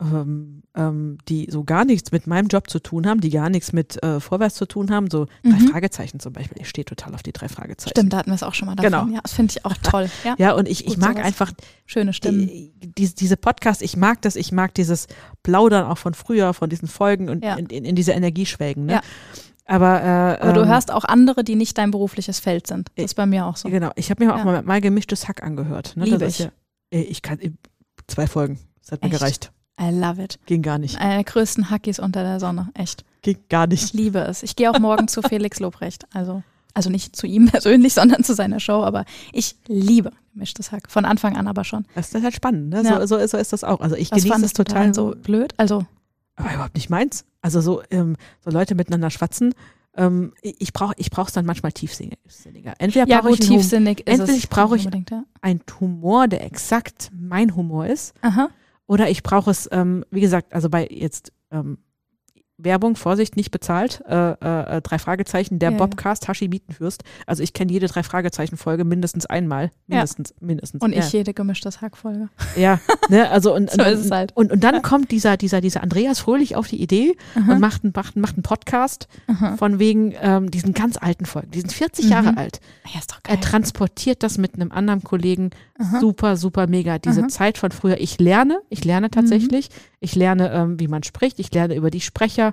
ähm, ähm, die so gar nichts mit meinem Job zu tun haben, die gar nichts mit äh, Vorwärts zu tun haben. So drei Mhm. Fragezeichen zum Beispiel. Ich stehe total auf die drei Fragezeichen. Stimmt, da hatten wir es auch schon mal davon. Genau. Ja, das finde ich auch toll. Ja, Ja, und ich, ich mag sowas. einfach schöne Stimmen. die, diese, diese Podcasts, ich mag das, ich mag dieses Plaudern auch von früher, von diesen Folgen und Ja. in, in, in diese Energie schwelgen. Ne? Ja. Aber, äh, Aber du ähm, hörst auch andere, die nicht dein berufliches Feld sind. Das ist bei mir auch so. Genau, ich habe mir auch Ja. mal, mal gemischtes Hack angehört. Ne? Liebe ich. Ja, ey, ich kann äh, zwei Folgen. Das hat mir Echt? gereicht. I love it. Ging gar nicht. Einer der größten Hackies unter der Sonne. Echt. Ging gar Ich nicht. liebe es. Ich gehe auch morgen zu Felix Lobrecht. Also, also nicht zu ihm persönlich, sondern zu seiner Show. Aber ich liebe gemischtes Hack. Von Anfang an aber schon. Das ist halt spannend. Ne? Ja. So, so, so ist das auch. Also ich Was genieße es total daran so blöd? Also, aber überhaupt nicht meins. Also so, ähm, so Leute miteinander schwatzen. Ähm, ich brauche ich brauch's dann manchmal tiefsinniger. Entweder ja, brauche ich tiefsinnig ist entweder ich brauche ich- ja. einen Humor, der exakt mein Humor ist. Aha. Oder ich brauche es, ähm, wie gesagt, also bei jetzt ähm, Werbung, Vorsicht, nicht bezahlt, äh, äh, äh, drei Fragezeichen, der Ja, ja. Bobcast, Hashi Bietenfürst. Also ich kenne jede drei Fragezeichen-Folge mindestens einmal. Mindestens, mindestens. Und ja. ich jede gemischtes Hack-Folge. Ja, ne, also und, So und, ist es halt. und, und dann kommt dieser, dieser, dieser Andreas Fröhlich auf die Idee Aha. und macht, einen- macht, macht einen Podcast Aha. von wegen ähm, diesen ganz alten Folgen. Die sind 40 Mhm. Jahre alt. Ja, ist doch geil. Er transportiert das mit einem anderen Kollegen Aha. super, super mega. Diese. Zeit von früher. Ich lerne, ich lerne tatsächlich. Ich lerne, ähm, wie man spricht. Ich lerne über die Sprecher.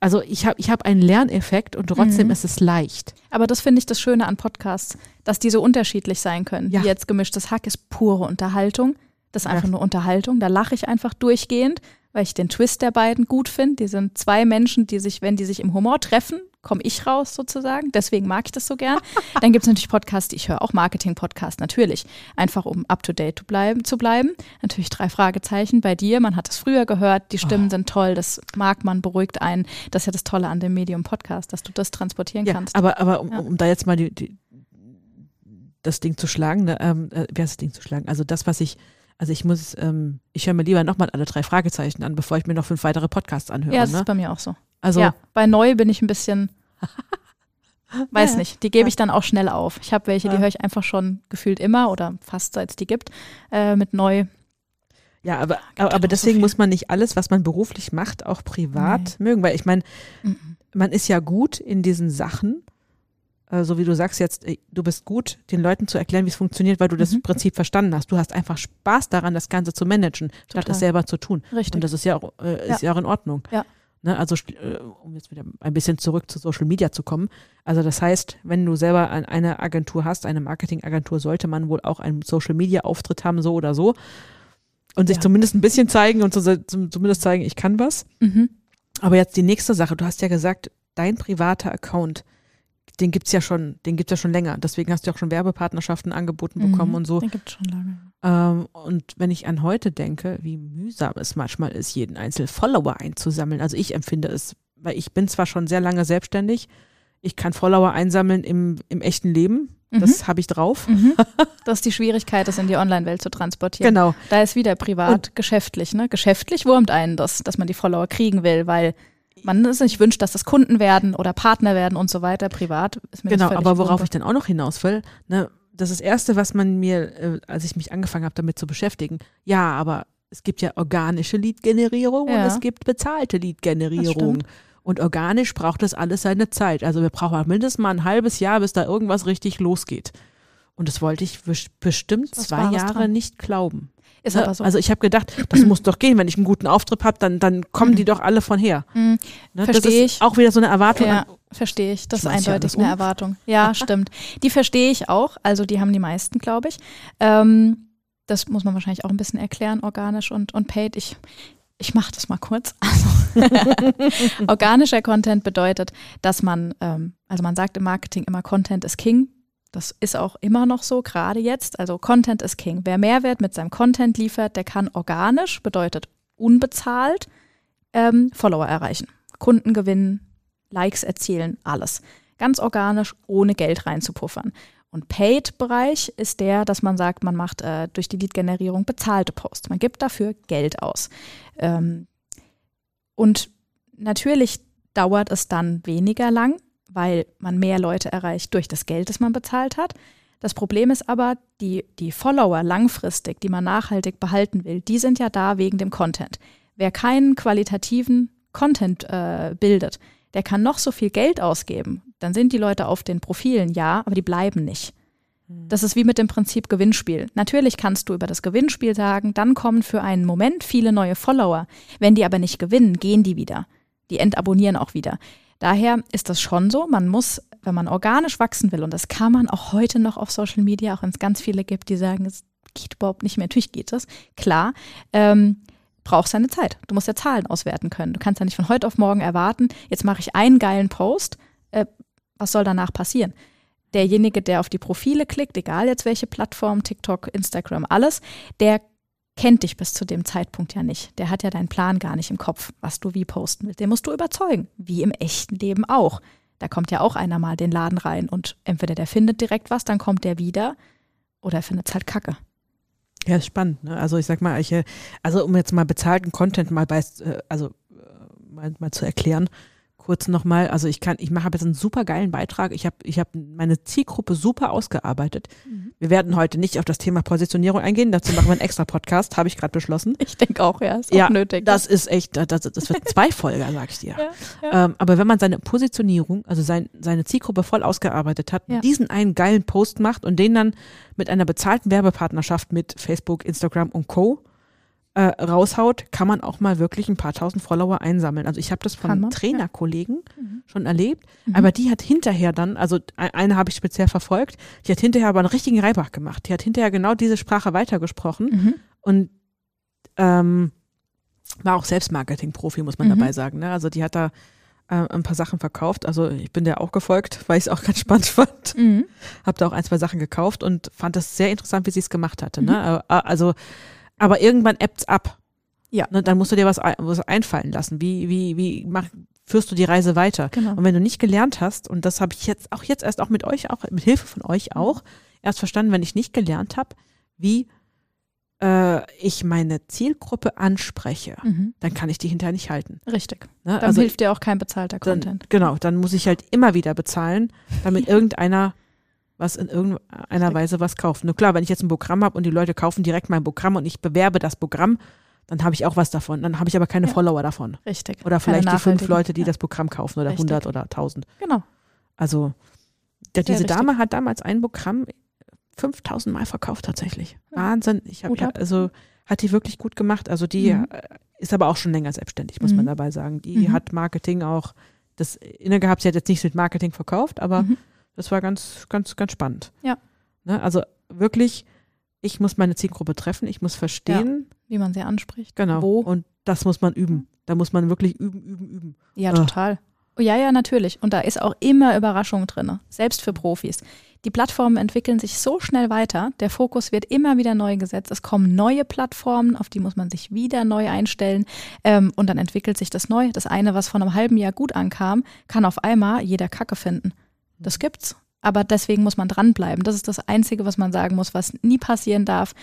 Also ich habe ich hab einen Lerneffekt und trotzdem Mhm. ist es leicht. Aber das finde ich das Schöne an Podcasts, dass die so unterschiedlich sein können. Ja. Wie jetzt gemischtes Hack ist pure Unterhaltung. Das ist Ja. einfach nur Unterhaltung. Da lache ich einfach durchgehend, weil ich den Twist der beiden gut finde. Die sind zwei Menschen, die sich, wenn die sich im Humor treffen, komme ich raus sozusagen. Deswegen mag ich das so gern. Dann gibt es natürlich Podcasts, die ich höre, auch Marketing-Podcasts natürlich. Einfach um up-to-date zu bleiben, zu bleiben. Natürlich drei Fragezeichen bei dir. Man hat es früher gehört, die Stimmen Oh. sind toll, das mag man, beruhigt einen. Das ist ja das Tolle an dem Medium Podcast, dass du das transportieren Ja, kannst. aber, aber um, Ja. um da jetzt mal die, die, das Ding zu schlagen, ne, ähm, äh, wer ist das Ding zu schlagen? Also das, was ich, also ich muss, ähm, ich höre mir lieber nochmal alle drei Fragezeichen an, bevor ich mir noch fünf weitere Podcasts anhöre. Ja, das ne? ist bei mir auch so. Also ja, bei neu bin ich ein bisschen, weiß Ja. nicht, die gebe ich dann auch schnell auf. Ich habe welche, die höre ich einfach schon gefühlt immer oder fast seit es die gibt. Äh, mit neu, Ja, aber, Gibt aber, aber so deswegen viel. muss man nicht alles, was man beruflich macht, auch privat mögen, weil ich meine, Mhm. man ist ja gut in diesen Sachen, äh, so wie du sagst jetzt, äh, du bist gut, den Leuten zu erklären, wie es funktioniert, weil du das Mhm. Prinzip verstanden hast. Du hast einfach Spaß daran, das Ganze zu managen, statt Total. es selber zu tun. richtig. Und das ist ja auch, äh, ist ja. auch in Ordnung. Ja. Ne, also, äh, um jetzt wieder ein bisschen zurück zu Social Media zu kommen. Also, das heißt, wenn du selber ein- eine Agentur hast, eine Marketingagentur, sollte man wohl auch einen Social Media Auftritt haben, so oder so. und sich Ja. zumindest ein bisschen zeigen und zum- zumindest zeigen, ich kann was. Mhm. Aber jetzt die nächste Sache. Du hast ja gesagt, dein privater Account, den gibt's ja schon, den gibt's ja schon länger. Deswegen hast du auch schon Werbepartnerschaften angeboten bekommen Mhm. und so. Den gibt es schon lange. Ähm, und wenn ich an heute denke, wie mühsam es manchmal ist, jeden einzelnen Follower einzusammeln. Also ich empfinde es, weil ich bin zwar schon sehr lange selbstständig, ich kann Follower einsammeln im, im echten Leben. Das habe ich drauf. Mhm. Das ist die Schwierigkeit, das in die Online-Welt zu transportieren. Genau. Da ist wieder privat, geschäftlich. Ne? Geschäftlich wurmt einen das, dass man die Follower kriegen will, weil man es sich wünscht, dass das Kunden werden oder Partner werden und so weiter. Privat ist mir Genau, aber worauf Wumpe. ich dann auch noch hinaus will, ne, das ist das Erste, was man mir, äh, als ich mich angefangen habe, damit zu beschäftigen, ja, aber es gibt ja organische Lead-Generierung Ja. und es gibt bezahlte Lead-Generierung. Und organisch braucht das alles seine Zeit. Also wir brauchen mindestens mal ein halbes Jahr, bis da irgendwas richtig losgeht. Und das wollte ich bes- bestimmt was zwei Jahre dran. nicht glauben. Ist Ne? aber so. Also ich habe gedacht, das muss doch gehen, wenn ich einen guten Auftritt habe, dann, dann kommen die doch alle von her. Mhm. Ne? Versteh das ist ich. auch wieder so eine Erwartung. Ja, verstehe ich. Das ist ja eindeutig um. eine Erwartung. Ja, stimmt. Die verstehe ich auch. Also die haben die meisten, glaube ich. Ähm, das muss man wahrscheinlich auch ein bisschen erklären, organisch und, und paid. Ich, ich mache das mal kurz. Also, organischer Content bedeutet, dass man, ähm, also man sagt im Marketing immer, Content ist King. Das ist auch immer noch so, gerade jetzt. Also Content ist King. Wer Mehrwert mit seinem Content liefert, der kann organisch, bedeutet unbezahlt, ähm, Follower erreichen. Kunden gewinnen, Likes erzielen, alles. Ganz organisch, ohne Geld reinzupuffern. Und Paid-Bereich ist der, dass man sagt, man macht äh, durch die Lead-Generierung bezahlte Posts. Man gibt dafür Geld aus. Ähm, und natürlich dauert es dann weniger lang, weil man mehr Leute erreicht durch das Geld, das man bezahlt hat. Das Problem ist aber, die, die Follower langfristig, die man nachhaltig behalten will, die sind ja da wegen dem Content. Wer keinen qualitativen Content äh, bildet, der kann noch so viel Geld ausgeben. Dann sind die Leute auf den Profilen, ja, aber die bleiben nicht. Das ist wie mit dem Prinzip Gewinnspiel. Natürlich kannst du über das Gewinnspiel sagen, dann kommen für einen Moment viele neue Follower. Wenn die aber nicht gewinnen, gehen die wieder. Die entabonnieren auch wieder. Daher ist das schon so, man muss, wenn man organisch wachsen will, und das kann man auch heute noch auf Social Media, auch wenn es ganz viele gibt, die sagen, es geht überhaupt nicht mehr, natürlich geht es, klar, ähm, braucht seine Zeit. Du musst ja Zahlen auswerten können. Du kannst ja nicht von heute auf morgen erwarten, jetzt mache ich einen geilen Post, äh, was soll danach passieren? Derjenige, der auf die Profile klickt, egal jetzt welche Plattform, TikTok, Instagram, alles, der kennt dich bis zu dem Zeitpunkt ja nicht. Der hat ja deinen Plan gar nicht im Kopf, was du wie posten willst. Den musst du überzeugen, wie im echten Leben auch. Da kommt ja auch einer mal den Laden rein und entweder der findet direkt was, dann kommt der wieder oder er findet es halt kacke. Ja, ist spannend. Ne? Also ich sag mal, ich, äh, also um jetzt mal bezahlten Content mal bei, äh, also äh, mal, mal zu erklären, kurz nochmal, also ich kann, ich mache jetzt einen super geilen Beitrag. Ich habe ich hab meine Zielgruppe super ausgearbeitet. Wir werden heute nicht auf das Thema Positionierung eingehen, dazu machen wir einen extra Podcast, habe ich gerade beschlossen. Ich denke auch, ja, ist Ja, auch nötig. Das ist echt, das, das wird zwei Folger, sag ich dir. ja, ja. Ähm, aber wenn man seine Positionierung, also sein, seine Zielgruppe voll ausgearbeitet hat, diesen einen geilen Post macht und den dann mit einer bezahlten Werbepartnerschaft mit Facebook, Instagram und Co. Äh, raushaut, kann man auch mal wirklich ein paar tausend Follower einsammeln. Also ich habe das von Trainerkollegen Mhm. schon erlebt, Mhm. aber die hat hinterher dann, also eine habe ich speziell verfolgt, die hat hinterher aber einen richtigen Reibach gemacht. Die hat hinterher genau diese Sprache weitergesprochen Mhm. und ähm, war auch selbst Marketing-Profi, muss man Mhm. dabei sagen. Ne? Also die hat da äh, ein paar Sachen verkauft. Also ich bin der auch gefolgt, weil ich es auch ganz spannend fand. Mhm. Habe da auch ein, zwei Sachen gekauft und fand das sehr interessant, wie sie es gemacht hatte. Ne? Äh, Also, aber irgendwann ebbt's ab. Ja. Ne? Dann musst du dir was, was einfallen lassen. Wie, wie, wie mach, führst du die Reise weiter? Genau. Und wenn du nicht gelernt hast, und das habe ich jetzt auch jetzt erst auch mit euch, auch mit Hilfe von euch auch, erst verstanden, wenn ich nicht gelernt habe, wie äh, ich meine Zielgruppe anspreche, Mhm. dann kann ich die hinterher nicht halten. Richtig. Ne? Dann Also hilft dir auch kein bezahlter dann, Content. genau, dann muss ich halt immer wieder bezahlen, damit irgendeiner was in irgendeiner. Weise was kauft. Nur klar, wenn ich jetzt ein Programm habe und die Leute kaufen direkt mein Programm und ich bewerbe das Programm, dann habe ich auch was davon. Dann habe ich aber keine Ja. Follower davon. Richtig. Oder vielleicht die fünf. Leute, die Ja. das Programm kaufen oder Richtig. 100 oder 1000. Genau. Also Sehr diese wichtig. Dame hat damals ein Programm 5000 Mal verkauft tatsächlich. Ja. Wahnsinn. Ich habe ja, also hat die wirklich gut gemacht. Also die Mhm. äh, ist aber auch schon länger selbstständig, muss man Mhm. dabei sagen. Die Mhm. hat Marketing auch das inne gehabt. Sie hat jetzt nichts mit Marketing verkauft, aber Mhm. Das war ganz, ganz, ganz spannend. Ja. Ne? Also wirklich ich muss meine Zielgruppe treffen, ich muss verstehen, ja, wie man sie anspricht. Genau. Wo. Und das muss man üben. Da muss man wirklich üben, üben, üben. Ja, total. Oh, ja, ja, natürlich. Und da ist auch immer Überraschung drin, selbst für Profis. Die Plattformen entwickeln sich so schnell weiter, der Fokus wird immer wieder neu gesetzt. Es kommen neue Plattformen, auf die muss man sich wieder neu einstellen ähm, und dann entwickelt sich das neu. Das eine, was vor einem halben Jahr gut ankam, kann auf einmal jeder Kacke finden. Das gibt's. Aber deswegen muss man dranbleiben. Das ist das Einzige, was man sagen muss, was nie passieren darf.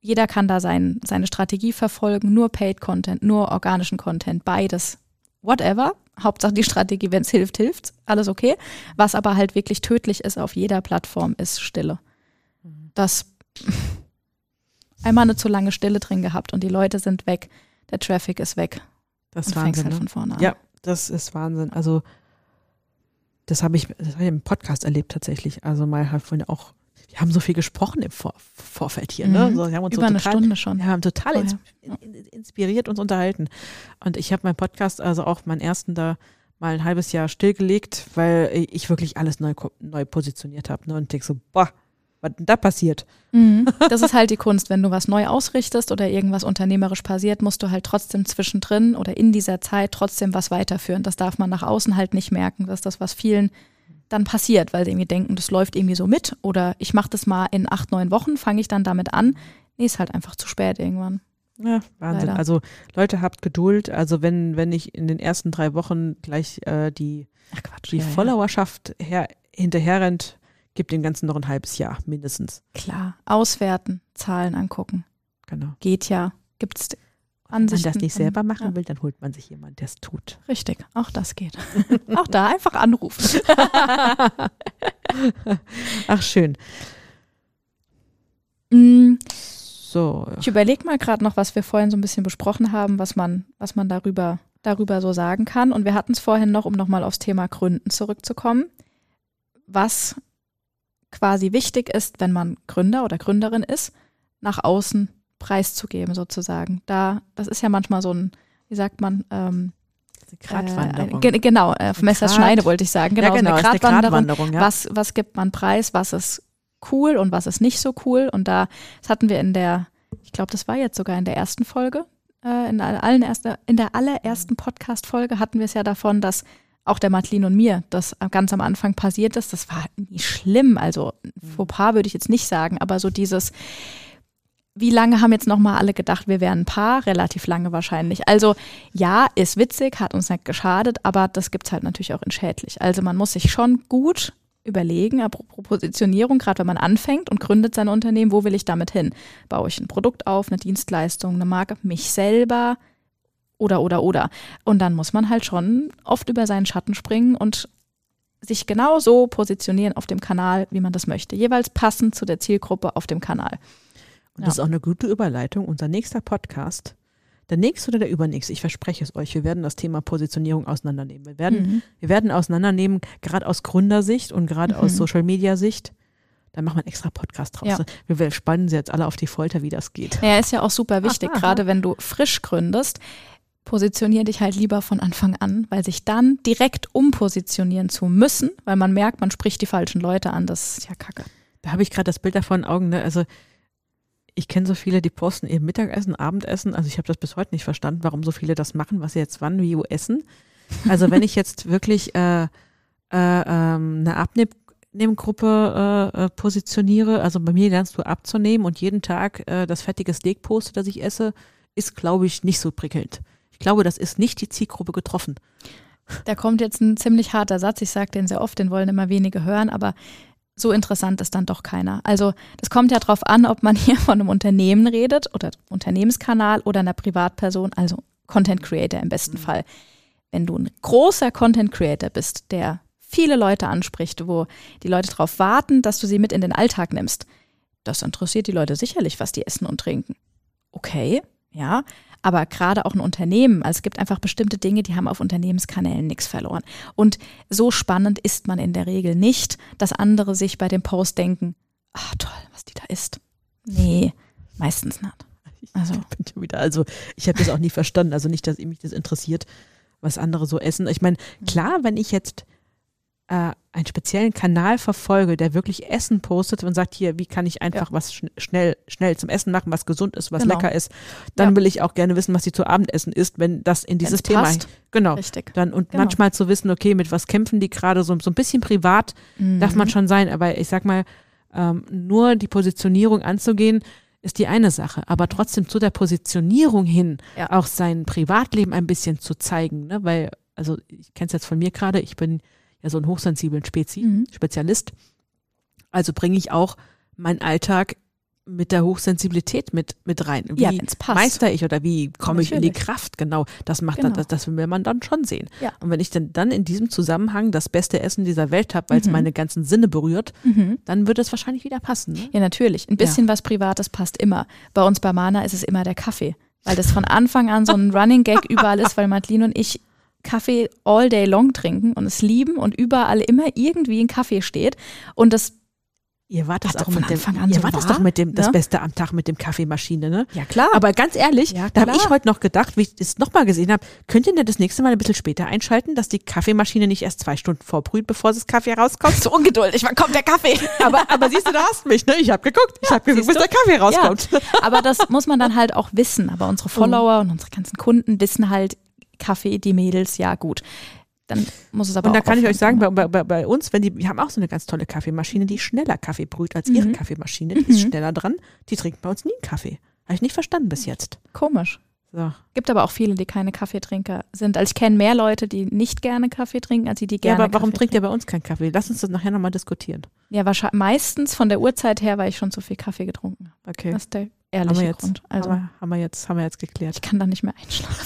Jeder kann da sein, seine Strategie verfolgen, nur Paid Content, nur organischen Content, beides. Whatever. Hauptsache die Strategie, wenn es hilft, hilft. Alles okay. Was aber halt wirklich tödlich ist auf jeder Plattform, ist Stille. Das einmal eine zu lange Stille drin gehabt und die Leute sind weg, der Traffic ist weg. Das ist und Wahnsinn. halt ne? von vorne an. Ja, das ist Wahnsinn. Also das habe ich, das hab ich im Podcast erlebt tatsächlich. Also mal halt vorhin auch, wir haben so viel gesprochen im Vor Vorfeld hier, ne? Mhm. So, wir haben uns Über so eine total, Stunde schon. Wir haben total ins, in- inspiriert uns unterhalten. Und ich habe meinen Podcast, also auch meinen ersten da mal ein halbes Jahr stillgelegt, weil ich wirklich alles neu, neu positioniert habe. Ne? Und denk so, boah, was denn da passiert? Mhm. Das ist halt die Kunst. Wenn du was neu ausrichtest oder irgendwas unternehmerisch passiert, musst du halt trotzdem zwischendrin oder in dieser Zeit trotzdem was weiterführen. Das darf man nach außen halt nicht merken. Das ist das, was vielen dann passiert, weil sie irgendwie denken, das läuft irgendwie so mit oder ich mache das mal in acht, neun Wochen, fange ich dann damit an. Nee, ist halt einfach zu spät irgendwann. Ja, Wahnsinn. Leider. Also Leute, habt Geduld. Also wenn, wenn ich in den ersten drei Wochen gleich äh, die, Ach Quatsch. die ja. Followerschaft her, hinterher gibt dem Ganzen noch ein halbes Jahr mindestens. Klar. Auswerten, Zahlen angucken. Genau. Geht ja. Gibt's Wenn man das Ansichten nicht selber machen ja. will, dann holt man sich jemanden, der es tut. Richtig, auch das geht. auch da einfach anrufen. Ach, schön. Mm, So, Ich überlege mal gerade noch, was wir vorhin so ein bisschen besprochen haben, was man, was man darüber, darüber so sagen kann. Und wir hatten es vorhin noch, um nochmal aufs Thema Gründen zurückzukommen, was quasi wichtig ist, wenn man Gründer oder Gründerin ist, nach außen preiszugeben sozusagen. Da, das ist ja manchmal so ein, wie sagt man, ähm, Gratwanderung. Äh, ge genau, äh, Messerschneide wollte ich sagen. ja, Genau, genau, so ist eine Gratwanderung. Ja. Was, was gibt man preis, was ist cool und was ist nicht so cool. Und da, das hatten wir in der, ich glaube, das war jetzt sogar in der ersten Folge, äh, in, allen erste, in der allerersten Podcast-Folge hatten wir es ja davon, dass auch der Madeline und mir das ganz am Anfang passiert ist. Das war nie schlimm. Also ein Fauxpas würde ich jetzt nicht sagen, aber so dieses, wie lange haben jetzt nochmal alle gedacht, wir wären ein Paar? Relativ lange wahrscheinlich. Also ja, ist witzig, hat uns nicht geschadet, aber das gibt's halt natürlich auch in schädlich. Also man muss sich schon gut überlegen, apropos Positionierung, gerade wenn man anfängt und gründet sein Unternehmen, wo will ich damit hin? Baue ich ein Produkt auf, eine Dienstleistung, eine Marke, mich selber oder, oder, oder. Und dann muss man halt schon oft über seinen Schatten springen und sich genau so positionieren auf dem Kanal, wie man das möchte. Jeweils passend zu der Zielgruppe auf dem Kanal. Und das ist auch eine gute Überleitung. Unser nächster Podcast, der nächste oder der übernächste, ich verspreche es euch, wir werden das Thema Positionierung auseinandernehmen. Wir werden, Mhm. wir werden auseinandernehmen, gerade aus Gründersicht und gerade aus Mhm. Social Media Sicht. Da machen wir einen extra Podcast draus. Ja. Wir spannen sie jetzt alle auf die Folter, wie das geht. Ja, ist ja auch super wichtig, aha. gerade wenn du frisch gründest. Positionier dich halt lieber von Anfang an, weil sich dann direkt umpositionieren zu müssen, weil man merkt, man spricht die falschen Leute an. Das ist ja kacke. Da habe ich gerade das Bild davon Augen. Ne? Also ich kenne so viele, die posten ihr Mittagessen, Abendessen. Also ich habe das bis heute nicht verstanden, warum so viele das machen, was sie jetzt wann, wie, essen. Also wenn ich jetzt wirklich äh, äh, ähm, eine Abnehmgruppe äh, äh, positioniere, also bei mir lernst du abzunehmen und jeden Tag äh, das fettige Steak poste, das ich esse, ist, glaube ich, nicht so prickelnd. Ich glaube, das ist nicht die Zielgruppe getroffen. Da kommt jetzt ein ziemlich harter Satz. Ich sage den sehr oft, den wollen immer wenige hören, aber so interessant ist dann doch keiner. Also das kommt ja darauf an, ob man hier von einem Unternehmen redet oder Unternehmenskanal oder einer Privatperson, also Content Creator im besten Fall. Wenn du ein großer Content Creator bist, der viele Leute anspricht, wo die Leute darauf warten, dass du sie mit in den Alltag nimmst, das interessiert die Leute sicherlich, was die essen und trinken. Okay, ja, aber gerade auch ein Unternehmen, also es gibt einfach bestimmte Dinge, die haben auf Unternehmenskanälen nichts verloren. Und so spannend ist man in der Regel nicht, dass andere sich bei dem Post denken, ach toll, was die da isst. Nee, meistens nicht. Also. Ich bin schon wieder, also ich habe das auch nie verstanden. Also nicht, dass mich das interessiert, was andere so essen. Ich meine, klar, wenn ich jetzt äh, einen speziellen Kanal verfolge, der wirklich Essen postet und sagt, hier, wie kann ich einfach ja. was schn schnell, schnell zum Essen machen, was gesund ist, was genau. lecker ist, dann ja. will ich auch gerne wissen, was sie zu Abendessen isst, wenn das in dieses Thema passt. Genau. Richtig. Dann, und genau. manchmal zu wissen, okay, mit was kämpfen die gerade, so, so ein bisschen privat mhm. darf man schon sein, aber ich sag mal, ähm, nur die Positionierung anzugehen, ist die eine Sache, aber trotzdem zu der Positionierung hin ja. auch sein Privatleben ein bisschen zu zeigen, ne? weil, also ich kenne es jetzt von mir gerade, ich bin ja so ein hochsensiblen Spezi, mhm. Spezialist. Also bringe ich auch meinen Alltag mit der Hochsensibilität mit, mit rein. Wie ja, meister ich oder wie komme ich in die Kraft? Genau, das macht genau. dann, das, das will man dann schon sehen. Ja. Und wenn ich dann, dann in diesem Zusammenhang das beste Essen dieser Welt habe, weil es mhm. meine ganzen Sinne berührt, mhm. dann würde es wahrscheinlich wieder passen. Ne? Ja, natürlich. Ein bisschen ja. was Privates passt immer. Bei uns bei Mana ist es immer der Kaffee. Weil das von Anfang an so ein Running Gag überall ist, weil Madeline und ich Kaffee all day long trinken und es lieben und überall immer irgendwie ein Kaffee steht. Und das Ihr wart das auch mit dem, ihr so wart das doch mit dem, das ne? Beste am Tag mit dem Kaffeemaschine, ne? Ja, klar. Aber ganz ehrlich, ja, da habe ich heute noch gedacht, wie ich das nochmal gesehen habe, könnt ihr denn das nächste Mal ein bisschen später einschalten, dass die Kaffeemaschine nicht erst zwei Stunden vorbrüht, bevor das Kaffee rauskommt? So ungeduldig, wann kommt der Kaffee? aber, aber siehst du, da hast du mich, ne? Ich habe geguckt, ich ja, habe geguckt, bis der Kaffee rauskommt. Ja. Aber das muss man dann halt auch wissen. Aber unsere Follower mhm. und unsere ganzen Kunden wissen halt, Kaffee, die Mädels, ja gut. Dann muss es aber Und da kann ich euch sagen, bei, bei, bei, uns, wenn die, wir haben auch so eine ganz tolle Kaffeemaschine, die schneller Kaffee brüht als mhm. ihre Kaffeemaschine. Die mhm. ist schneller dran. Die trinkt bei uns nie einen Kaffee. Habe ich nicht verstanden bis jetzt. Komisch. So. Gibt aber auch viele, die keine Kaffeetrinker sind. Also ich kenne mehr Leute, die nicht gerne Kaffee trinken, als die, die gerne. Ja, aber warum Kaffee trinkt ihr bei uns keinen Kaffee? Lass uns das nachher nochmal diskutieren. Ja, wahrscheinlich meistens von der Uhrzeit her, weil ich schon zu viel Kaffee getrunken habe. Okay. Das ist der ehrliche haben jetzt, Grund. Also haben wir, haben wir, jetzt, haben wir jetzt geklärt. Ich kann da nicht mehr einschlafen.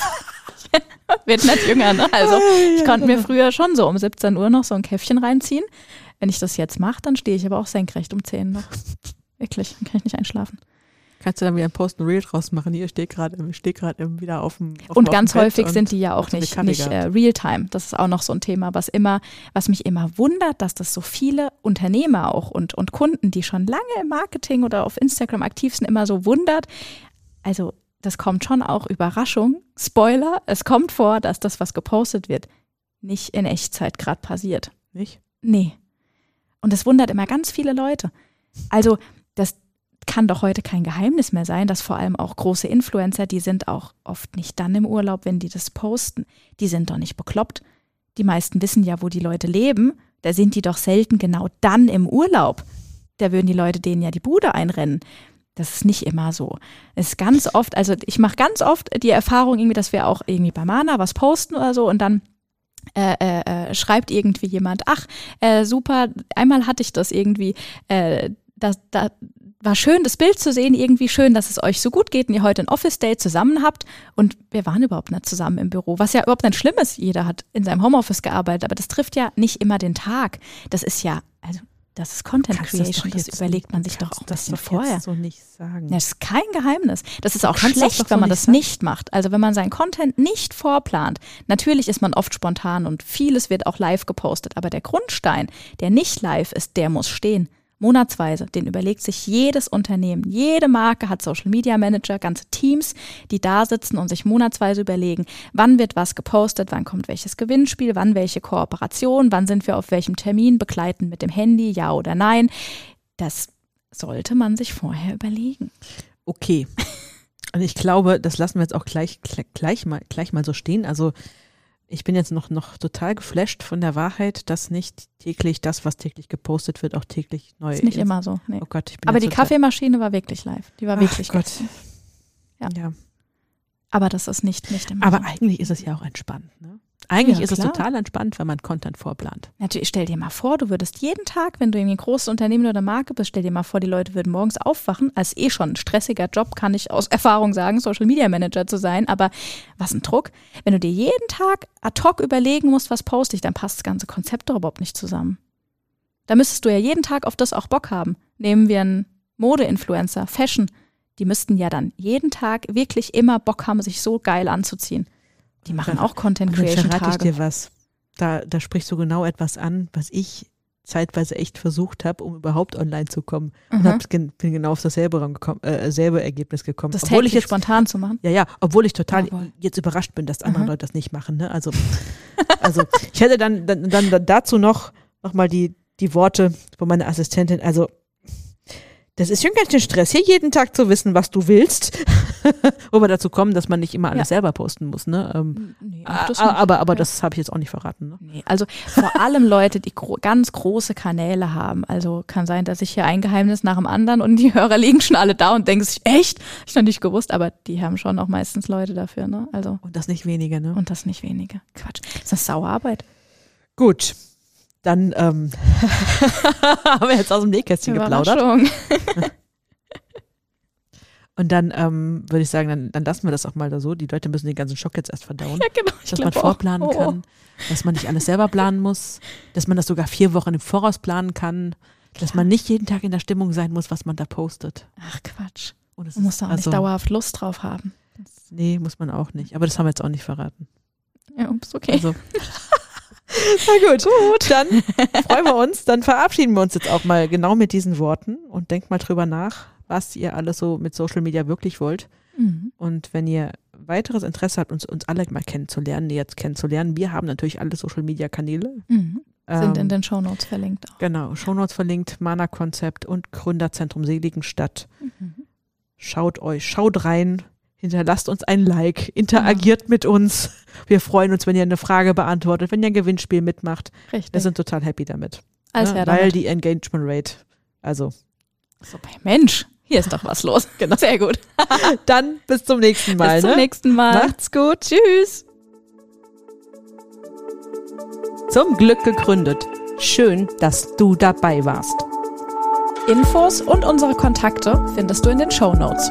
Wird nicht jünger, ne? Also ich konnte mir früher schon so um 17 Uhr noch so ein Käffchen reinziehen. Wenn ich das jetzt mache, dann stehe ich aber auch senkrecht um 10 noch. Wirklich, dann kann ich nicht einschlafen. Kannst du dann wieder einen Post and Reel draus machen? Hier steht gerade steh gerade wieder auf dem auf Und ganz häufig sind die ja auch nicht, nicht äh, Realtime. Das ist auch noch so ein Thema, was immer, was mich immer wundert, dass das so viele Unternehmer auch und, und Kunden, die schon lange im Marketing oder auf Instagram aktiv sind, immer so wundert. Also das kommt schon auch Überraschung. Spoiler, es kommt vor, dass das, was gepostet wird, nicht in Echtzeit gerade passiert. Nicht? Nee. Und das wundert immer ganz viele Leute. Also, das kann doch heute kein Geheimnis mehr sein, dass vor allem auch große Influencer, die sind auch oft nicht dann im Urlaub, wenn die das posten. Die sind doch nicht bekloppt. Die meisten wissen ja, wo die Leute leben. Da sind die doch selten genau dann im Urlaub. Da würden die Leute denen ja die Bude einrennen. Das ist nicht immer so. Es ist ganz oft, also ich mache ganz oft die Erfahrung irgendwie, dass wir auch irgendwie bei Mana was posten oder so und dann äh, äh, äh, schreibt irgendwie jemand, ach, äh, super, einmal hatte ich das irgendwie, äh, das, da war schön, das Bild zu sehen, irgendwie schön, dass es euch so gut geht und ihr heute ein Office Day zusammen habt. Und wir waren überhaupt nicht zusammen im Büro, was ja überhaupt nicht schlimm ist. Jeder hat in seinem Homeoffice gearbeitet, aber das trifft ja nicht immer den Tag. Das ist ja, also das ist Content Creation, das, das überlegt man sich doch auch ein bisschen vorher. so nicht sagen. Das ist kein Geheimnis. Das ist auch schlecht, wenn man das sagen. nicht macht. Also wenn man seinen Content nicht vorplant. Natürlich ist man oft spontan und vieles wird auch live gepostet, aber der Grundstein, der nicht live ist, der muss stehen monatsweise. Den überlegt sich jedes Unternehmen. Jede Marke hat Social Media Manager, ganze Teams, die da sitzen und sich monatsweise überlegen, wann wird was gepostet, wann kommt welches Gewinnspiel, wann welche Kooperation, wann sind wir auf welchem Termin, begleiten mit dem Handy, ja oder nein. Das sollte man sich vorher überlegen. Okay. Und ich glaube, das lassen wir jetzt auch gleich, gleich, mal, gleich mal so stehen. Also ich bin jetzt noch, noch total geflasht von der Wahrheit, dass nicht täglich das, was täglich gepostet wird, auch täglich neu ist. Nicht immer so. Nee. Oh Gott, ich bin Aber die Kaffeemaschine war wirklich live. Die war wirklich Ach Gott. Ja. ja. Aber das ist nicht, nicht immer Aber so. eigentlich ist es ja auch entspannt. Ne? Eigentlich ja, ist klar. es total entspannt, wenn man Content vorplant. Natürlich, stell dir mal vor, du würdest jeden Tag, wenn du irgendwie ein großes Unternehmen oder Marke bist, stell dir mal vor, die Leute würden morgens aufwachen. Als eh schon ein stressiger Job, kann ich aus Erfahrung sagen, Social Media Manager zu sein. Aber was ein Druck. Wenn du dir jeden Tag ad hoc überlegen musst, was poste ich, dann passt das ganze Konzept doch überhaupt nicht zusammen. Da müsstest du ja jeden Tag auf das auch Bock haben. Nehmen wir einen Mode-Influencer, Fashion. Die müssten ja dann jeden Tag wirklich immer Bock haben, sich so geil anzuziehen. Die machen auch Content Creation. Da verrate ich dir was. Da, da sprichst du genau etwas an, was ich zeitweise echt versucht habe, um überhaupt online zu kommen. Mhm. Und hab, bin genau auf dasselbe, gekommen, äh, selbe Ergebnis gekommen. Das obwohl ich jetzt spontan zu machen? Ja, ja, obwohl ich total Jawohl. jetzt überrascht bin, dass andere mhm. Leute das nicht machen. Ne? Also, also ich hätte dann, dann, dann dazu noch nochmal die, die Worte von meiner Assistentin. Also, das ist schon ganz schön Stress, hier jeden Tag zu wissen, was du willst. Wo wir dazu kommen, dass man nicht immer alles ja. selber posten muss. Ne? Ähm, nee, aber aber ja. das habe ich jetzt auch nicht verraten. Ne? Nee, also vor allem Leute, die gro ganz große Kanäle haben. Also kann sein, dass ich hier ein Geheimnis nach dem anderen und die Hörer liegen schon alle da und denken sich, echt? Ich noch nicht gewusst, aber die haben schon auch meistens Leute dafür. Ne? Also, und das nicht wenige, ne? Und das nicht wenige. Quatsch. Das ist eine Sauerarbeit. Gut. Dann ähm, haben wir jetzt aus dem Nähkästchen geplaudert. Und dann ähm, würde ich sagen, dann, dann lassen wir das auch mal da so. Die Leute müssen den ganzen Schock jetzt erst verdauen. Ja, genau. Dass man vorplanen auch. kann, dass man nicht alles selber planen muss, dass man das sogar vier Wochen im Voraus planen kann, Klar. dass man nicht jeden Tag in der Stimmung sein muss, was man da postet. Ach Quatsch. man muss da auch also, nicht dauerhaft Lust drauf haben. Nee, muss man auch nicht. Aber das haben wir jetzt auch nicht verraten. Ja, ups, okay. Also. Na gut. gut, dann freuen wir uns. Dann verabschieden wir uns jetzt auch mal genau mit diesen Worten und denkt mal drüber nach, was ihr alles so mit Social Media wirklich wollt. Mhm. Und wenn ihr weiteres Interesse habt, uns, uns alle mal kennenzulernen, jetzt kennenzulernen, wir haben natürlich alle Social Media Kanäle. Mhm. Sind ähm, in den Shownotes verlinkt. Auch. Genau, Shownotes verlinkt, Mana-Konzept und Gründerzentrum Seligenstadt. Mhm. Schaut euch, schaut rein, hinterlasst uns ein Like, interagiert ja. mit uns. Wir freuen uns, wenn ihr eine Frage beantwortet, wenn ihr ein Gewinnspiel mitmacht. Richtig. Wir sind total happy damit. Alles ne? Weil die Engagement Rate, also. So, Mensch, hier ist doch was los. Genau. Sehr gut. Dann bis zum nächsten Mal. Bis zum ne? nächsten Mal. Macht's gut. Tschüss. Zum Glück gegründet. Schön, dass du dabei warst. Infos und unsere Kontakte findest du in den Show Notes.